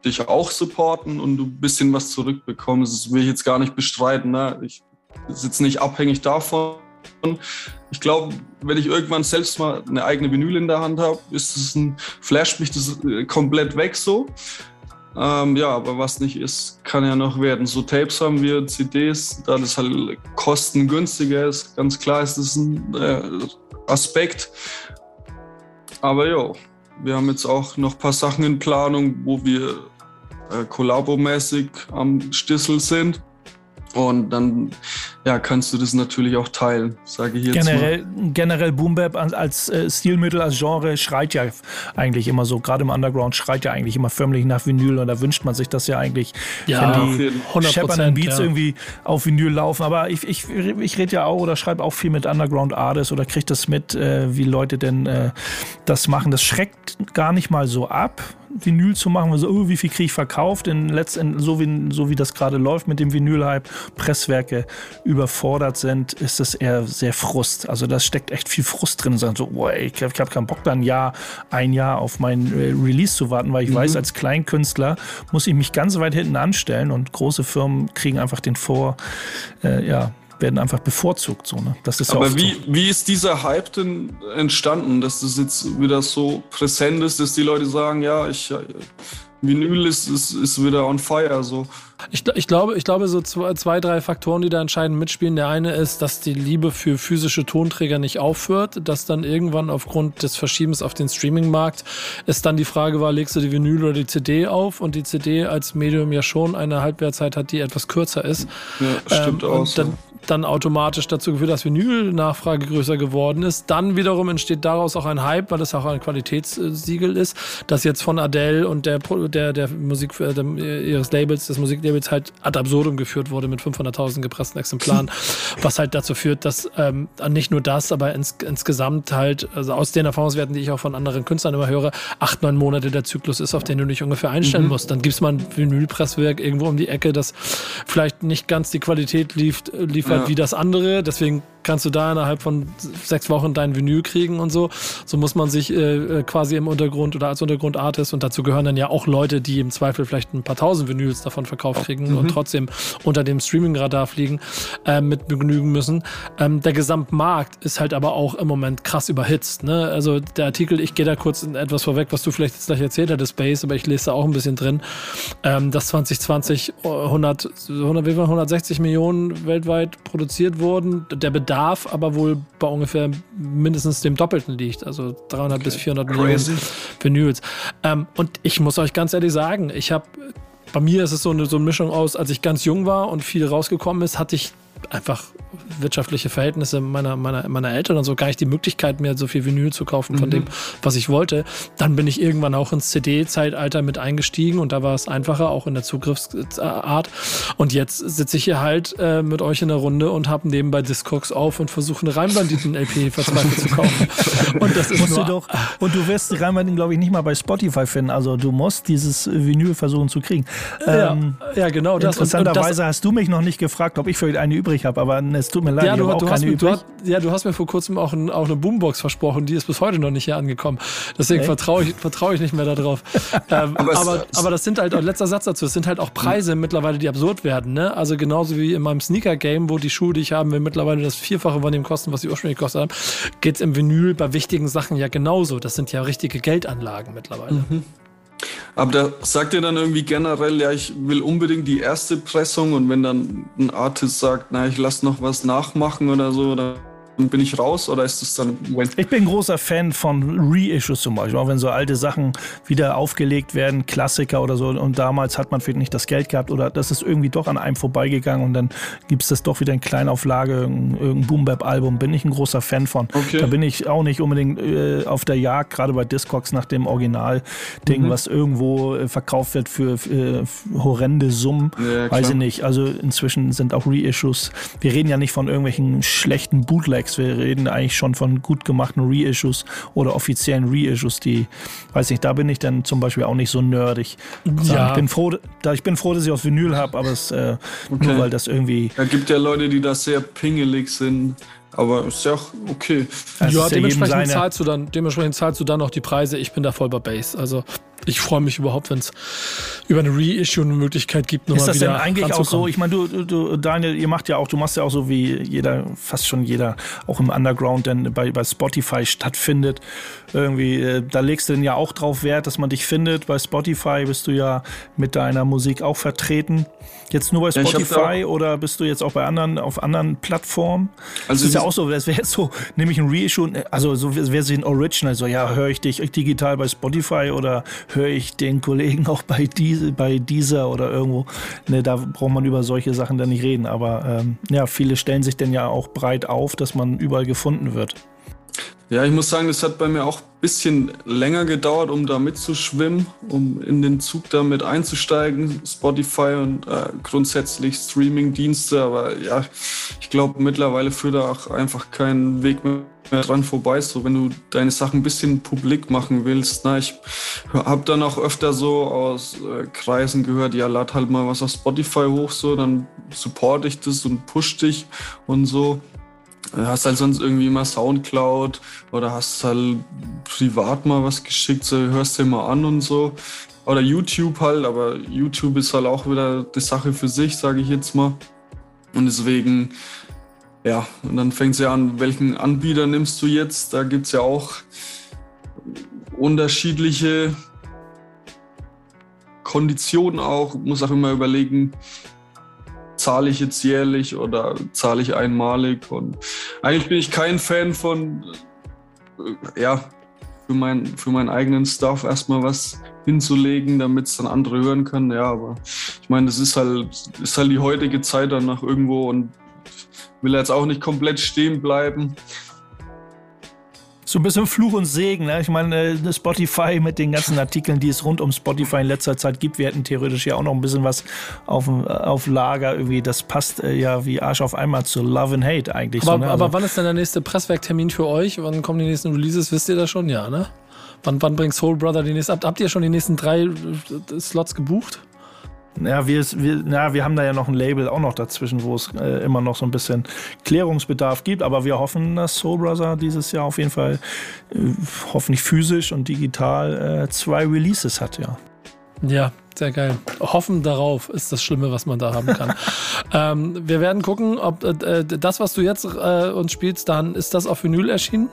dich auch supporten und du ein bisschen was zurückbekommst. Das will ich jetzt gar nicht bestreiten. Ne? Ich sitze nicht abhängig davon. Ich glaube, wenn ich irgendwann selbst mal eine eigene Vinyl in der Hand habe, ist es ein Flash mich das äh, komplett weg so. Ähm, ja, aber was nicht ist, kann ja noch werden. So Tapes haben wir, CDs, da das halt kostengünstiger ist, ganz klar ist das ein äh, Aspekt. Aber ja, wir haben jetzt auch noch ein paar Sachen in Planung, wo wir äh, kollabomäßig am Stissel sind. Und dann ja, kannst du das natürlich auch teilen, sage ich jetzt mal. Generell, generell Boom Bap als, äh, Stilmittel, als Genre schreit ja eigentlich immer so, gerade im Underground schreit ja eigentlich immer förmlich nach Vinyl und da wünscht man sich das ja eigentlich, Ja, wenn die jeden- 100%, scheppernden Beats ja. irgendwie auf Vinyl laufen. Aber ich, ich, ich rede ja auch oder schreibe auch viel mit Underground Artists oder kriege das mit, äh, wie Leute denn äh, das machen. Das schreckt gar nicht mal so ab. Vinyl zu machen, so, oh, wie viel kriege ich verkauft, in letzten, so, wie, so wie das gerade läuft mit dem Vinyl-Hype, Presswerke überfordert sind, ist das eher sehr Frust. Also da steckt echt viel Frust drin. Sagen so, oh, ey, ich habe keinen Bock, da ein Jahr, ein Jahr auf mein äh, Release zu warten, weil ich weiß, als Kleinkünstler muss ich mich ganz weit hinten anstellen und große Firmen kriegen einfach den Vor, äh, ja, werden einfach bevorzugt. So, ne? Das ist ja Aber oft wie, so. wie ist dieser Hype denn entstanden, dass das jetzt wieder so präsent ist, dass die Leute sagen, ja, ich, äh, Vinyl ist, ist, ist wieder on fire, so. Ich, ich, glaube, ich glaube, so zwei, drei Faktoren, die da entscheidend mitspielen. Der eine ist, dass die Liebe für physische Tonträger nicht aufhört, dass dann irgendwann aufgrund des Verschiebens auf den Streaming-Markt es dann die Frage war, legst du die Vinyl oder die CD auf und die CD als Medium ja schon eine Halbwertzeit hat, die etwas kürzer ist. Ja, stimmt Ähm, auch. so. dann, dann automatisch dazu geführt, dass Vinyl-Nachfrage größer geworden ist. Dann wiederum entsteht daraus auch ein Hype, weil es auch ein Qualitätssiegel ist, das jetzt von Adele und der, der, der Musik äh, dem, ihres Labels, des Musiklabels halt ad absurdum geführt wurde mit 500.000 gepressten Exemplaren, was halt dazu führt, dass ähm, nicht nur das, aber ins, insgesamt halt, also aus den Erfahrungswerten, die ich auch von anderen Künstlern immer höre, acht, neun Monate der Zyklus ist, auf den du dich ungefähr einstellen musst. Dann gibt's mal ein Vinylpresswerk irgendwo um die Ecke, das vielleicht nicht ganz die Qualität lief, liefert Ja. wie das andere. Deswegen kannst du da innerhalb von sechs Wochen dein Vinyl kriegen und so. So muss man sich äh, äh, quasi im Untergrund oder als Untergrundartist und dazu gehören dann ja auch Leute, die im Zweifel vielleicht ein paar tausend Vinyls davon verkauft kriegen und trotzdem unter dem Streaming-Radar fliegen, äh, mit begnügen müssen. Ähm, der Gesamtmarkt ist halt aber auch im Moment krass überhitzt. Ne? Also der Artikel, ich gehe da kurz in etwas vorweg, was du vielleicht jetzt gleich erzählt hattest, Space, aber ich lese da auch ein bisschen drin, ähm, dass 2020 100, 100, wie viel, 160 Millionen weltweit produziert wurden. Der Bedarf aber wohl bei ungefähr mindestens dem Doppelten liegt, also 300 bis 400 Crazy. Millionen Vinyls. Ähm, und ich muss euch ganz ehrlich sagen, ich habe, bei mir ist es so eine, so eine Mischung aus, als ich ganz jung war und viel rausgekommen ist, hatte ich einfach wirtschaftliche Verhältnisse meiner, meiner, meiner Eltern und so gar nicht die Möglichkeit mehr, so viel Vinyl zu kaufen von dem, was ich wollte. Dann bin ich irgendwann auch ins CD-Zeitalter mit eingestiegen und da war es einfacher, auch in der Zugriffsart. Und jetzt sitze ich hier halt äh, mit euch in der Runde und habe nebenbei Discogs auf und versuche eine Reimbanditen-LP verzweifelt zu kaufen. Und das ist du doch, und du wirst Rheinwald, glaube ich, nicht mal bei Spotify finden. Also du musst dieses Vinyl versuchen zu kriegen. ja, Ähm, ja, genau und das- interessanterweise hast du mich noch nicht gefragt, ob ich für eine übrig habe, aber es tut mir leid, Ja ich du, habe auch du, hast keine mir, du, übrig. hast, ja, du hast mir vor kurzem auch, ein, auch eine Boombox versprochen, die ist bis heute noch nicht hier angekommen. Deswegen vertraue ich, vertraue ich nicht mehr darauf. ähm, Aber aber, es- aber, das sind halt, letzter Satz dazu, es sind halt auch Preise mittlerweile, die absurd werden. Ne? Also genauso wie in meinem Sneaker-Game, wo die Schuhe, die ich haben will, mittlerweile das Vierfache von dem kosten, was sie ursprünglich gekostet haben, geht's im Vinyl bei wichtigen Sachen ja genauso. Das sind ja richtige Geldanlagen mittlerweile. Aber da sagt ihr dann irgendwie generell, ja, ich will unbedingt die erste Pressung und wenn dann ein Artist sagt, na, ich lass noch was nachmachen oder so, dann bin ich raus oder ist das dann Ich bin großer Fan von Reissues zum Beispiel, auch wenn so alte Sachen wieder aufgelegt werden, Klassiker oder so. Und damals hat man vielleicht nicht das Geld gehabt oder das ist irgendwie doch an einem vorbeigegangen und dann gibt es das doch wieder in Kleinauflage, irgendein Boom-Bap-Album. Bin ich ein großer Fan von. Okay. Da bin ich auch nicht unbedingt äh, auf der Jagd, gerade bei Discogs nach dem Original-Ding, was irgendwo äh, verkauft wird für, äh, horrende Summen. Ja, Weiß ich nicht. Also inzwischen sind auch Reissues. Wir reden ja nicht von irgendwelchen schlechten Bootlegs. Wir reden eigentlich schon von gut gemachten Reissues oder offiziellen Reissues, die, weiß nicht, da bin ich dann zum Beispiel auch nicht so nerdig. Ja. Ich bin froh, da, ich bin froh, dass ich aus Vinyl habe, aber es, äh, nur weil das irgendwie, Da gibt ja Leute, die da sehr pingelig sind, aber ist ja auch okay. das ja, ist ja jedem dementsprechend, seine, zahlst du dann, dementsprechend zahlst du dann auch die Preise. Ich bin da voll bei Base. Also ich freue mich überhaupt, wenn es über eine Reissue eine Möglichkeit gibt, Ist nochmal das wieder denn eigentlich auch so? Ich meine, du, du- du, Daniel, ihr macht ja auch, du machst ja auch so wie jeder, fast schon jeder, auch im Underground, denn bei, bei Spotify stattfindet. Irgendwie, äh, da legst du denn ja auch drauf Wert, dass man dich findet. Bei Spotify bist du ja mit deiner Musik auch vertreten. Jetzt nur bei Spotify oder bist du jetzt auch bei anderen, auf anderen Plattformen? Also das ist ja auch so, das wäre jetzt so, nehme ich ein Reissue, also so wäre sie ein Original, so ja, höre ich dich digital bei Spotify oder höre ich den Kollegen auch bei diese, bei dieser oder irgendwo. Ne, da braucht man über solche Sachen dann nicht reden. Aber ähm, ja, viele stellen sich denn ja auch breit auf, dass man überall gefunden wird. Ja, ich muss sagen, das hat bei mir auch ein bisschen länger gedauert, um da mitzuschwimmen, um in den Zug damit einzusteigen. Spotify und äh, grundsätzlich Streaming-Dienste. Aber ja, ich glaube, mittlerweile führt da auch einfach kein Weg mehr dran vorbei. So, wenn du deine Sachen ein bisschen publik machen willst. Na, ich habe dann auch öfter so aus äh, Kreisen gehört, ja, lad halt mal was auf Spotify hoch, so, dann supporte ich das und push dich und so. Hast halt sonst irgendwie immer Soundcloud oder hast halt privat mal was geschickt, so hörst dir mal an und so. Oder YouTube halt, aber YouTube ist halt auch wieder die Sache für sich, sage ich jetzt mal. Und deswegen, ja, und dann fängt es ja an, welchen Anbieter nimmst du jetzt? Da gibt es ja auch unterschiedliche Konditionen auch. Muss auch immer überlegen, zahle ich jetzt jährlich oder zahle ich einmalig? Und eigentlich bin ich kein Fan von, äh, ja, für, mein, für meinen eigenen Stuff erstmal was hinzulegen, damit es dann andere hören können. Ja, aber ich meine, das ist halt, ist halt die heutige Zeit dann nach irgendwo und will jetzt auch nicht komplett stehen bleiben. So ein bisschen Fluch und Segen. Ne? Ich meine, äh, Spotify mit den ganzen Artikeln, die es rund um Spotify in letzter Zeit gibt, wir hätten theoretisch ja auch noch ein bisschen was auf, auf Lager. Irgendwie, das passt äh, ja wie Arsch auf einmal zu Love and Hate eigentlich. Aber, so, ne? aber Also- wann ist denn der nächste Presswerktermin für euch? Wann kommen die nächsten Releases? Wisst ihr das schon? Ja, ne? Wann, wann bringt Soul Brother die nächste? Habt, ihr schon die nächsten drei äh, Slots gebucht? Ja, wir, wir, ja, wir haben da ja noch ein Label auch noch dazwischen, wo es äh, immer noch so ein bisschen Klärungsbedarf gibt. Aber wir hoffen, dass Soul Brother dieses Jahr auf jeden Fall äh, hoffentlich physisch und digital äh, zwei Releases hat, ja. Ja, sehr geil. Hoffen darauf ist das Schlimme, was man da haben kann. ähm, wir werden gucken, ob äh, das, was du jetzt äh, uns spielst, dann ist das auf Vinyl erschienen?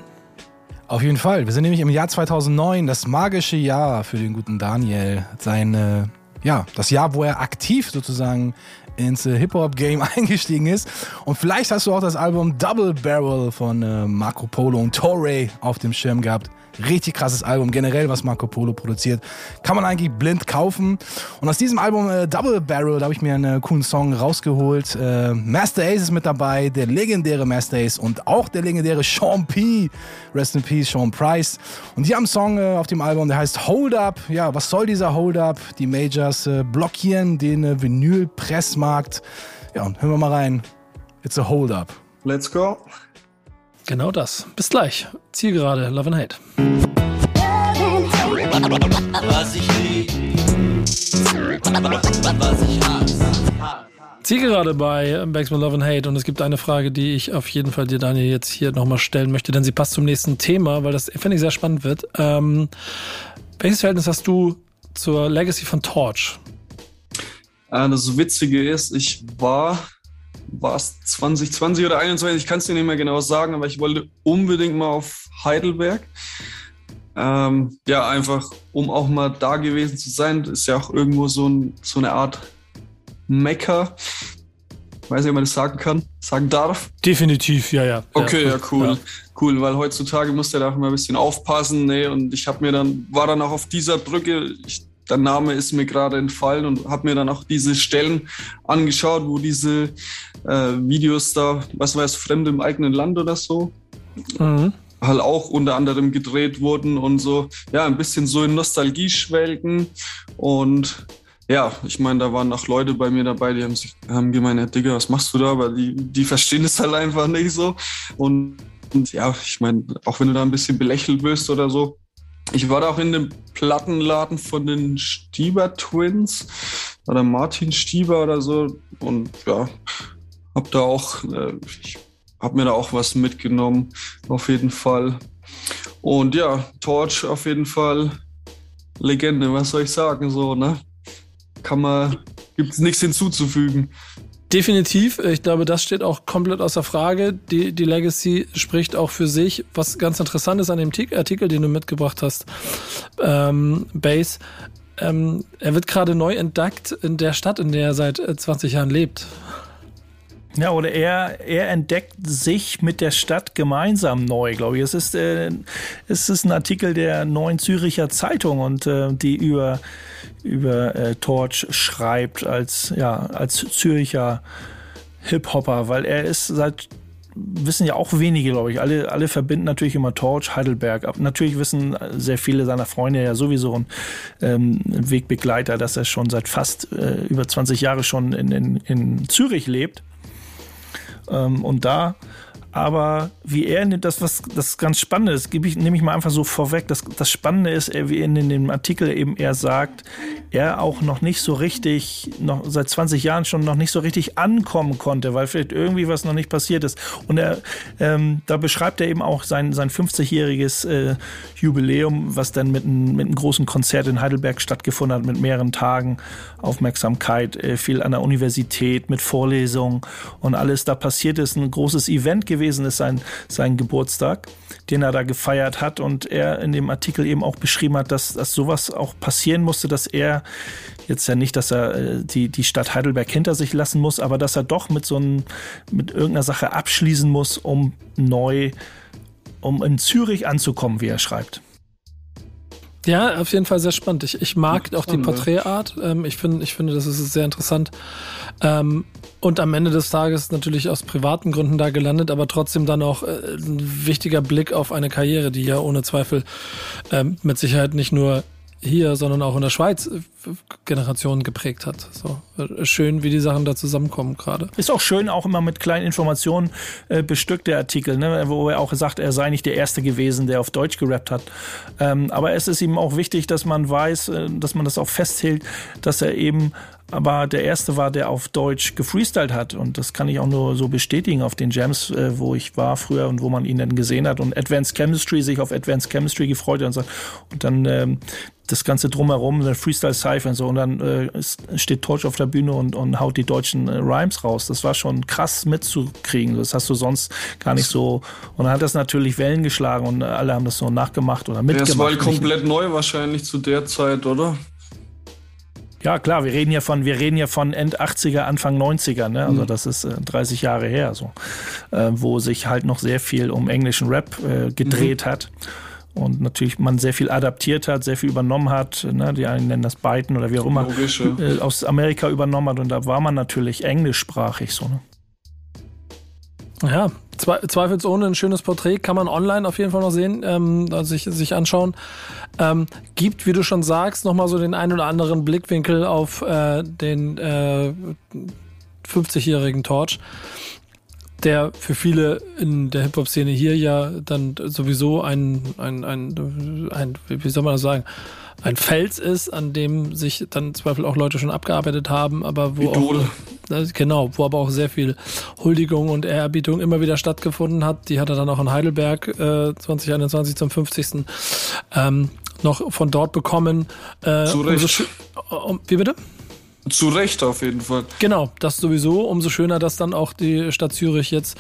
Auf jeden Fall. Wir sind nämlich im Jahr 2009, das magische Jahr für den guten Daniel. Sein, äh, ja, das Jahr, wo er aktiv sozusagen ins äh, Hip-Hop-Game eingestiegen ist. Und vielleicht hast du auch das Album Double Barrel von äh, Marco Polo und Torre auf dem Schirm gehabt. Richtig krasses Album, generell, was Marco Polo produziert. Kann man eigentlich blind kaufen. Und aus diesem Album äh, Double Barrel, da habe ich mir einen äh, coolen Song rausgeholt. Äh, Master Ace ist mit dabei, der legendäre Master Ace und auch der legendäre Sean P. Rest in Peace, Sean Price. Und die haben einen Song auf dem Album, der heißt Hold Up. Ja, was soll dieser Hold Up? Die Majors blockieren den äh, Vinyl-Pressmarkt. Ja, und hören wir mal rein. It's a Hold Up. Let's go. Genau das. Bis gleich. Zielgerade, Love and Hate. Was ich lieb, was ich hasse. Zielgerade bei Bags with Love and Hate und es gibt eine Frage, die ich auf jeden Fall dir, Daniel, jetzt hier nochmal stellen möchte, denn sie passt zum nächsten Thema, weil das, finde ich, sehr spannend wird. Ähm, welches Verhältnis hast du zur Legacy von Torch? Äh, das Witzige ist, ich war, war es 2020 oder 21, ich kann es dir nicht mehr genau sagen, aber ich wollte unbedingt mal auf Heidelberg. Ähm, ja, einfach, um auch mal da gewesen zu sein. Das ist ja auch irgendwo so, ein, so eine Art Mekka. Weiß nicht, ob man das sagen kann, sagen darf. Definitiv, ja, ja. Okay, ja, cool. Ja. Cool, weil heutzutage musst du da auch immer ein bisschen aufpassen. Ne? Und ich habe mir dann, war dann auch auf dieser Brücke, ich, der Name ist mir gerade entfallen und habe mir dann auch diese Stellen angeschaut, wo diese äh, Videos da, was war es, Fremde im eigenen Land oder so, Mhm. halt auch unter anderem gedreht wurden und so, ja, ein bisschen so in Nostalgie schwelgen. Und ja, ich meine, da waren auch Leute bei mir dabei, die haben, sich, haben gemeint, ja, Digga, was machst du da? Aber die, die verstehen es halt einfach nicht so. Und, und ja, ich meine, auch wenn du da ein bisschen belächelt wirst oder so. Ich war da auch in dem Plattenladen von den Stieber Twins oder Martin Stieber oder so. Und ja, hab da auch, äh, ich hab mir da auch was mitgenommen, auf jeden Fall. Und ja, Torch auf jeden Fall Legende, was soll ich sagen, so, ne? Kann man, gibt's nichts hinzuzufügen. Definitiv. Ich glaube, das steht auch komplett außer Frage. Die, die Legacy spricht auch für sich. Was ganz interessant ist an dem Tik- Artikel, den du mitgebracht hast, ähm, Base, ähm, er wird gerade neu entdeckt in der Stadt, in der er seit äh, 20 Jahren lebt. Ja, oder er, er entdeckt sich mit der Stadt gemeinsam neu, glaube ich. Es ist, äh, es ist ein Artikel der Neuen Züricher Zeitung und äh, die über, über äh, Torch schreibt als, ja, als Züricher Hip-Hopper, weil er ist seit wissen ja auch wenige, glaube ich. Alle, alle verbinden natürlich immer Torch, Heidelberg. Aber natürlich wissen sehr viele seiner Freunde ja sowieso ein ähm, Wegbegleiter, dass er schon seit fast äh, über 20 Jahren schon in, in, in Zürich lebt. Ähm, und da aber wie er das was das ganz Spannende ist, gebe ich nehme ich mal einfach so vorweg. Das, das Spannende ist, er, wie in, in dem Artikel eben er sagt, er auch noch nicht so richtig, noch seit 20 Jahren schon noch nicht so richtig ankommen konnte, weil vielleicht irgendwie was noch nicht passiert ist. Und er ähm, da beschreibt er eben auch sein sein 50-jähriges äh, Jubiläum, was dann mit, ein, mit einem großen Konzert in Heidelberg stattgefunden hat, mit mehreren Tagen Aufmerksamkeit, äh, viel an der Universität, mit Vorlesungen und alles da passiert ist. Ein großes Event gewesen ist sein, sein Geburtstag, den er da gefeiert hat und er in dem Artikel eben auch beschrieben hat, dass, dass sowas auch passieren musste, dass er jetzt ja nicht, dass er äh, die, die Stadt Heidelberg hinter sich lassen muss, aber dass er doch mit so einem, mit irgendeiner Sache abschließen muss, um neu, um in Zürich anzukommen, wie er schreibt. Ja, auf jeden Fall sehr spannend. Ich, ich mag auch die. Porträtart. Ähm, ich, finde, ich finde, das ist sehr interessant. Ähm, und am Ende des Tages natürlich aus privaten Gründen da gelandet, aber trotzdem dann auch äh, ein wichtiger Blick auf eine Karriere, die ja ohne Zweifel ähm, mit Sicherheit nicht nur hier, sondern auch in der Schweiz äh, Generationen geprägt hat. So äh, schön, wie die Sachen da zusammenkommen gerade. Ist auch schön, auch immer mit kleinen Informationen äh, bestückt, der Artikel, ne? wo er auch sagt, er sei nicht der Erste gewesen, der auf Deutsch gerappt hat. Ähm, aber es ist ihm auch wichtig, dass man weiß, äh, dass man das auch festhält, dass er eben aber der erste war, der auf Deutsch gefreestylt hat. Und das kann ich auch nur so bestätigen auf den Jams, äh, wo ich war früher und wo man ihn dann gesehen hat. Und Advanced Chemistry, sich auf Advanced Chemistry gefreut hat und so. Und dann ähm, das Ganze drumherum, der Freestyle Cypher und so. Und dann äh, steht Torch auf der Bühne und, und haut die deutschen äh, Rhymes raus. Das war schon krass mitzukriegen. Das hast du sonst gar nicht so. Und dann hat das natürlich Wellen geschlagen und alle haben das so nachgemacht oder mitgemacht. Das war halt komplett neu wahrscheinlich zu der Zeit, oder? Ja, klar, wir reden ja von, wir reden ja von End 80er, Anfang 90er, ne? Also das ist äh, 30 Jahre her, so, äh, wo sich halt noch sehr viel um englischen Rap äh, gedreht hat. Und natürlich man sehr viel adaptiert hat, sehr viel übernommen hat. Ne? Die einen nennen das Byten oder wie auch immer. Logisch, ja. Äh, aus Amerika übernommen hat. Und da war man natürlich englischsprachig so. Ne? Ja, zwe zweifelsohne ein schönes Porträt, kann man online auf jeden Fall noch sehen, ähm, also sich, sich anschauen. Ähm, gibt, wie du schon sagst, nochmal so den einen oder anderen Blickwinkel auf äh, den äh, 50-jährigen Torch, der für viele in der Hip-Hop-Szene hier ja dann sowieso ein, ein, ein, ein, wie soll man das sagen, ein Fels ist, an dem sich dann Zweifel auch Leute schon abgearbeitet haben, aber wo Idol. auch genau, wo aber auch sehr viel Huldigung und Ehrerbietung immer wieder stattgefunden hat. Die hat er dann auch in Heidelberg äh, 2021 zum 50. Ähm, noch von dort bekommen. Äh, Zu Recht. um, wie bitte? Zu Recht auf jeden Fall. Genau, das sowieso. Umso schöner, dass dann auch die Stadt Zürich jetzt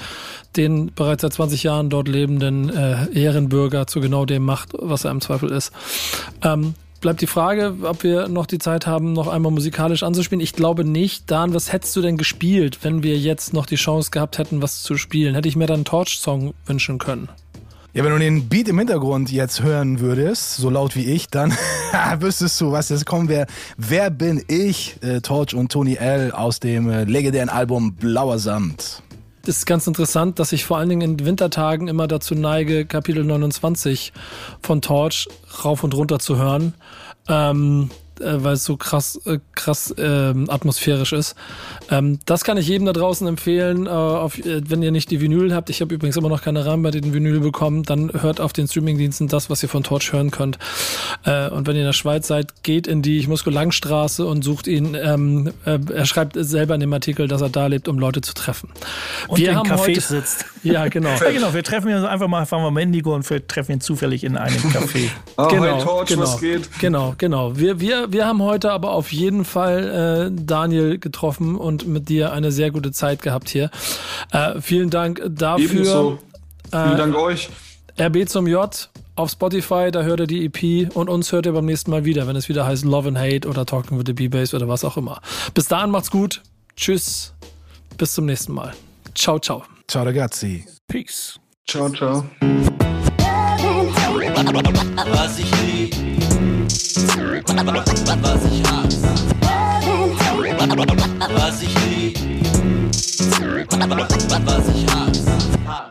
den bereits seit 20 Jahren dort lebenden äh, Ehrenbürger zu genau dem macht, was er im Zweifel ist. Ähm, bleibt die Frage, ob wir noch die Zeit haben, noch einmal musikalisch anzuspielen. Ich glaube nicht. Dan, was hättest du denn gespielt, wenn wir jetzt noch die Chance gehabt hätten, was zu spielen? Hätte ich mir dann einen Torch-Song wünschen können? Ja, wenn du den Beat im Hintergrund jetzt hören würdest, so laut wie ich, dann wüsstest du, was jetzt kommen wäre. Wer bin ich? Äh, Torch und Tony L. aus dem äh, legendären Album Blauer Samt. Das ist ganz interessant, dass ich vor allen Dingen in Wintertagen immer dazu neige, Kapitel 29 von Torch rauf und runter zu hören, ähm, äh, weil es so krass, äh, krass ähm, atmosphärisch ist. Ähm, das kann ich jedem da draußen empfehlen, äh, auf, äh, wenn ihr nicht die Vinyl habt. Ich habe übrigens immer noch keine Rahmen bei den Vinyl bekommen. Dann hört auf den Streamingdiensten das, was ihr von Torch hören könnt. Äh, und wenn ihr in der Schweiz seid, geht in die Ich Musko Langstraße und sucht ihn. Ähm, äh, er schreibt selber in dem Artikel, dass er da lebt, um Leute zu treffen. Und wir in haben Cafés heute, sitzt. ja, genau. Ja, genau, wir treffen uns einfach mal, fahren wir mal Indigo und wir treffen ihn zufällig in einem Café. Ah, Genau, Torch, genau, was geht? genau, genau. Wir, wir, wir haben heute aber auf jeden Fall äh, Daniel getroffen und mit dir eine sehr gute Zeit gehabt hier. Äh, vielen Dank dafür. Ebenso. Äh, Vielen Dank euch. RB zum J auf Spotify, da hört ihr die EP und uns hört ihr beim nächsten Mal wieder, wenn es wieder heißt Love and Hate oder Talking with the B-Bass oder was auch immer. Bis dahin macht's gut. Tschüss. Bis zum nächsten Mal. Ciao, ciao. Ciao ragazzi. Peace. Ciao, ciao. Was ich lieb, was ich hasse. Was ich lieb, was ich hasse.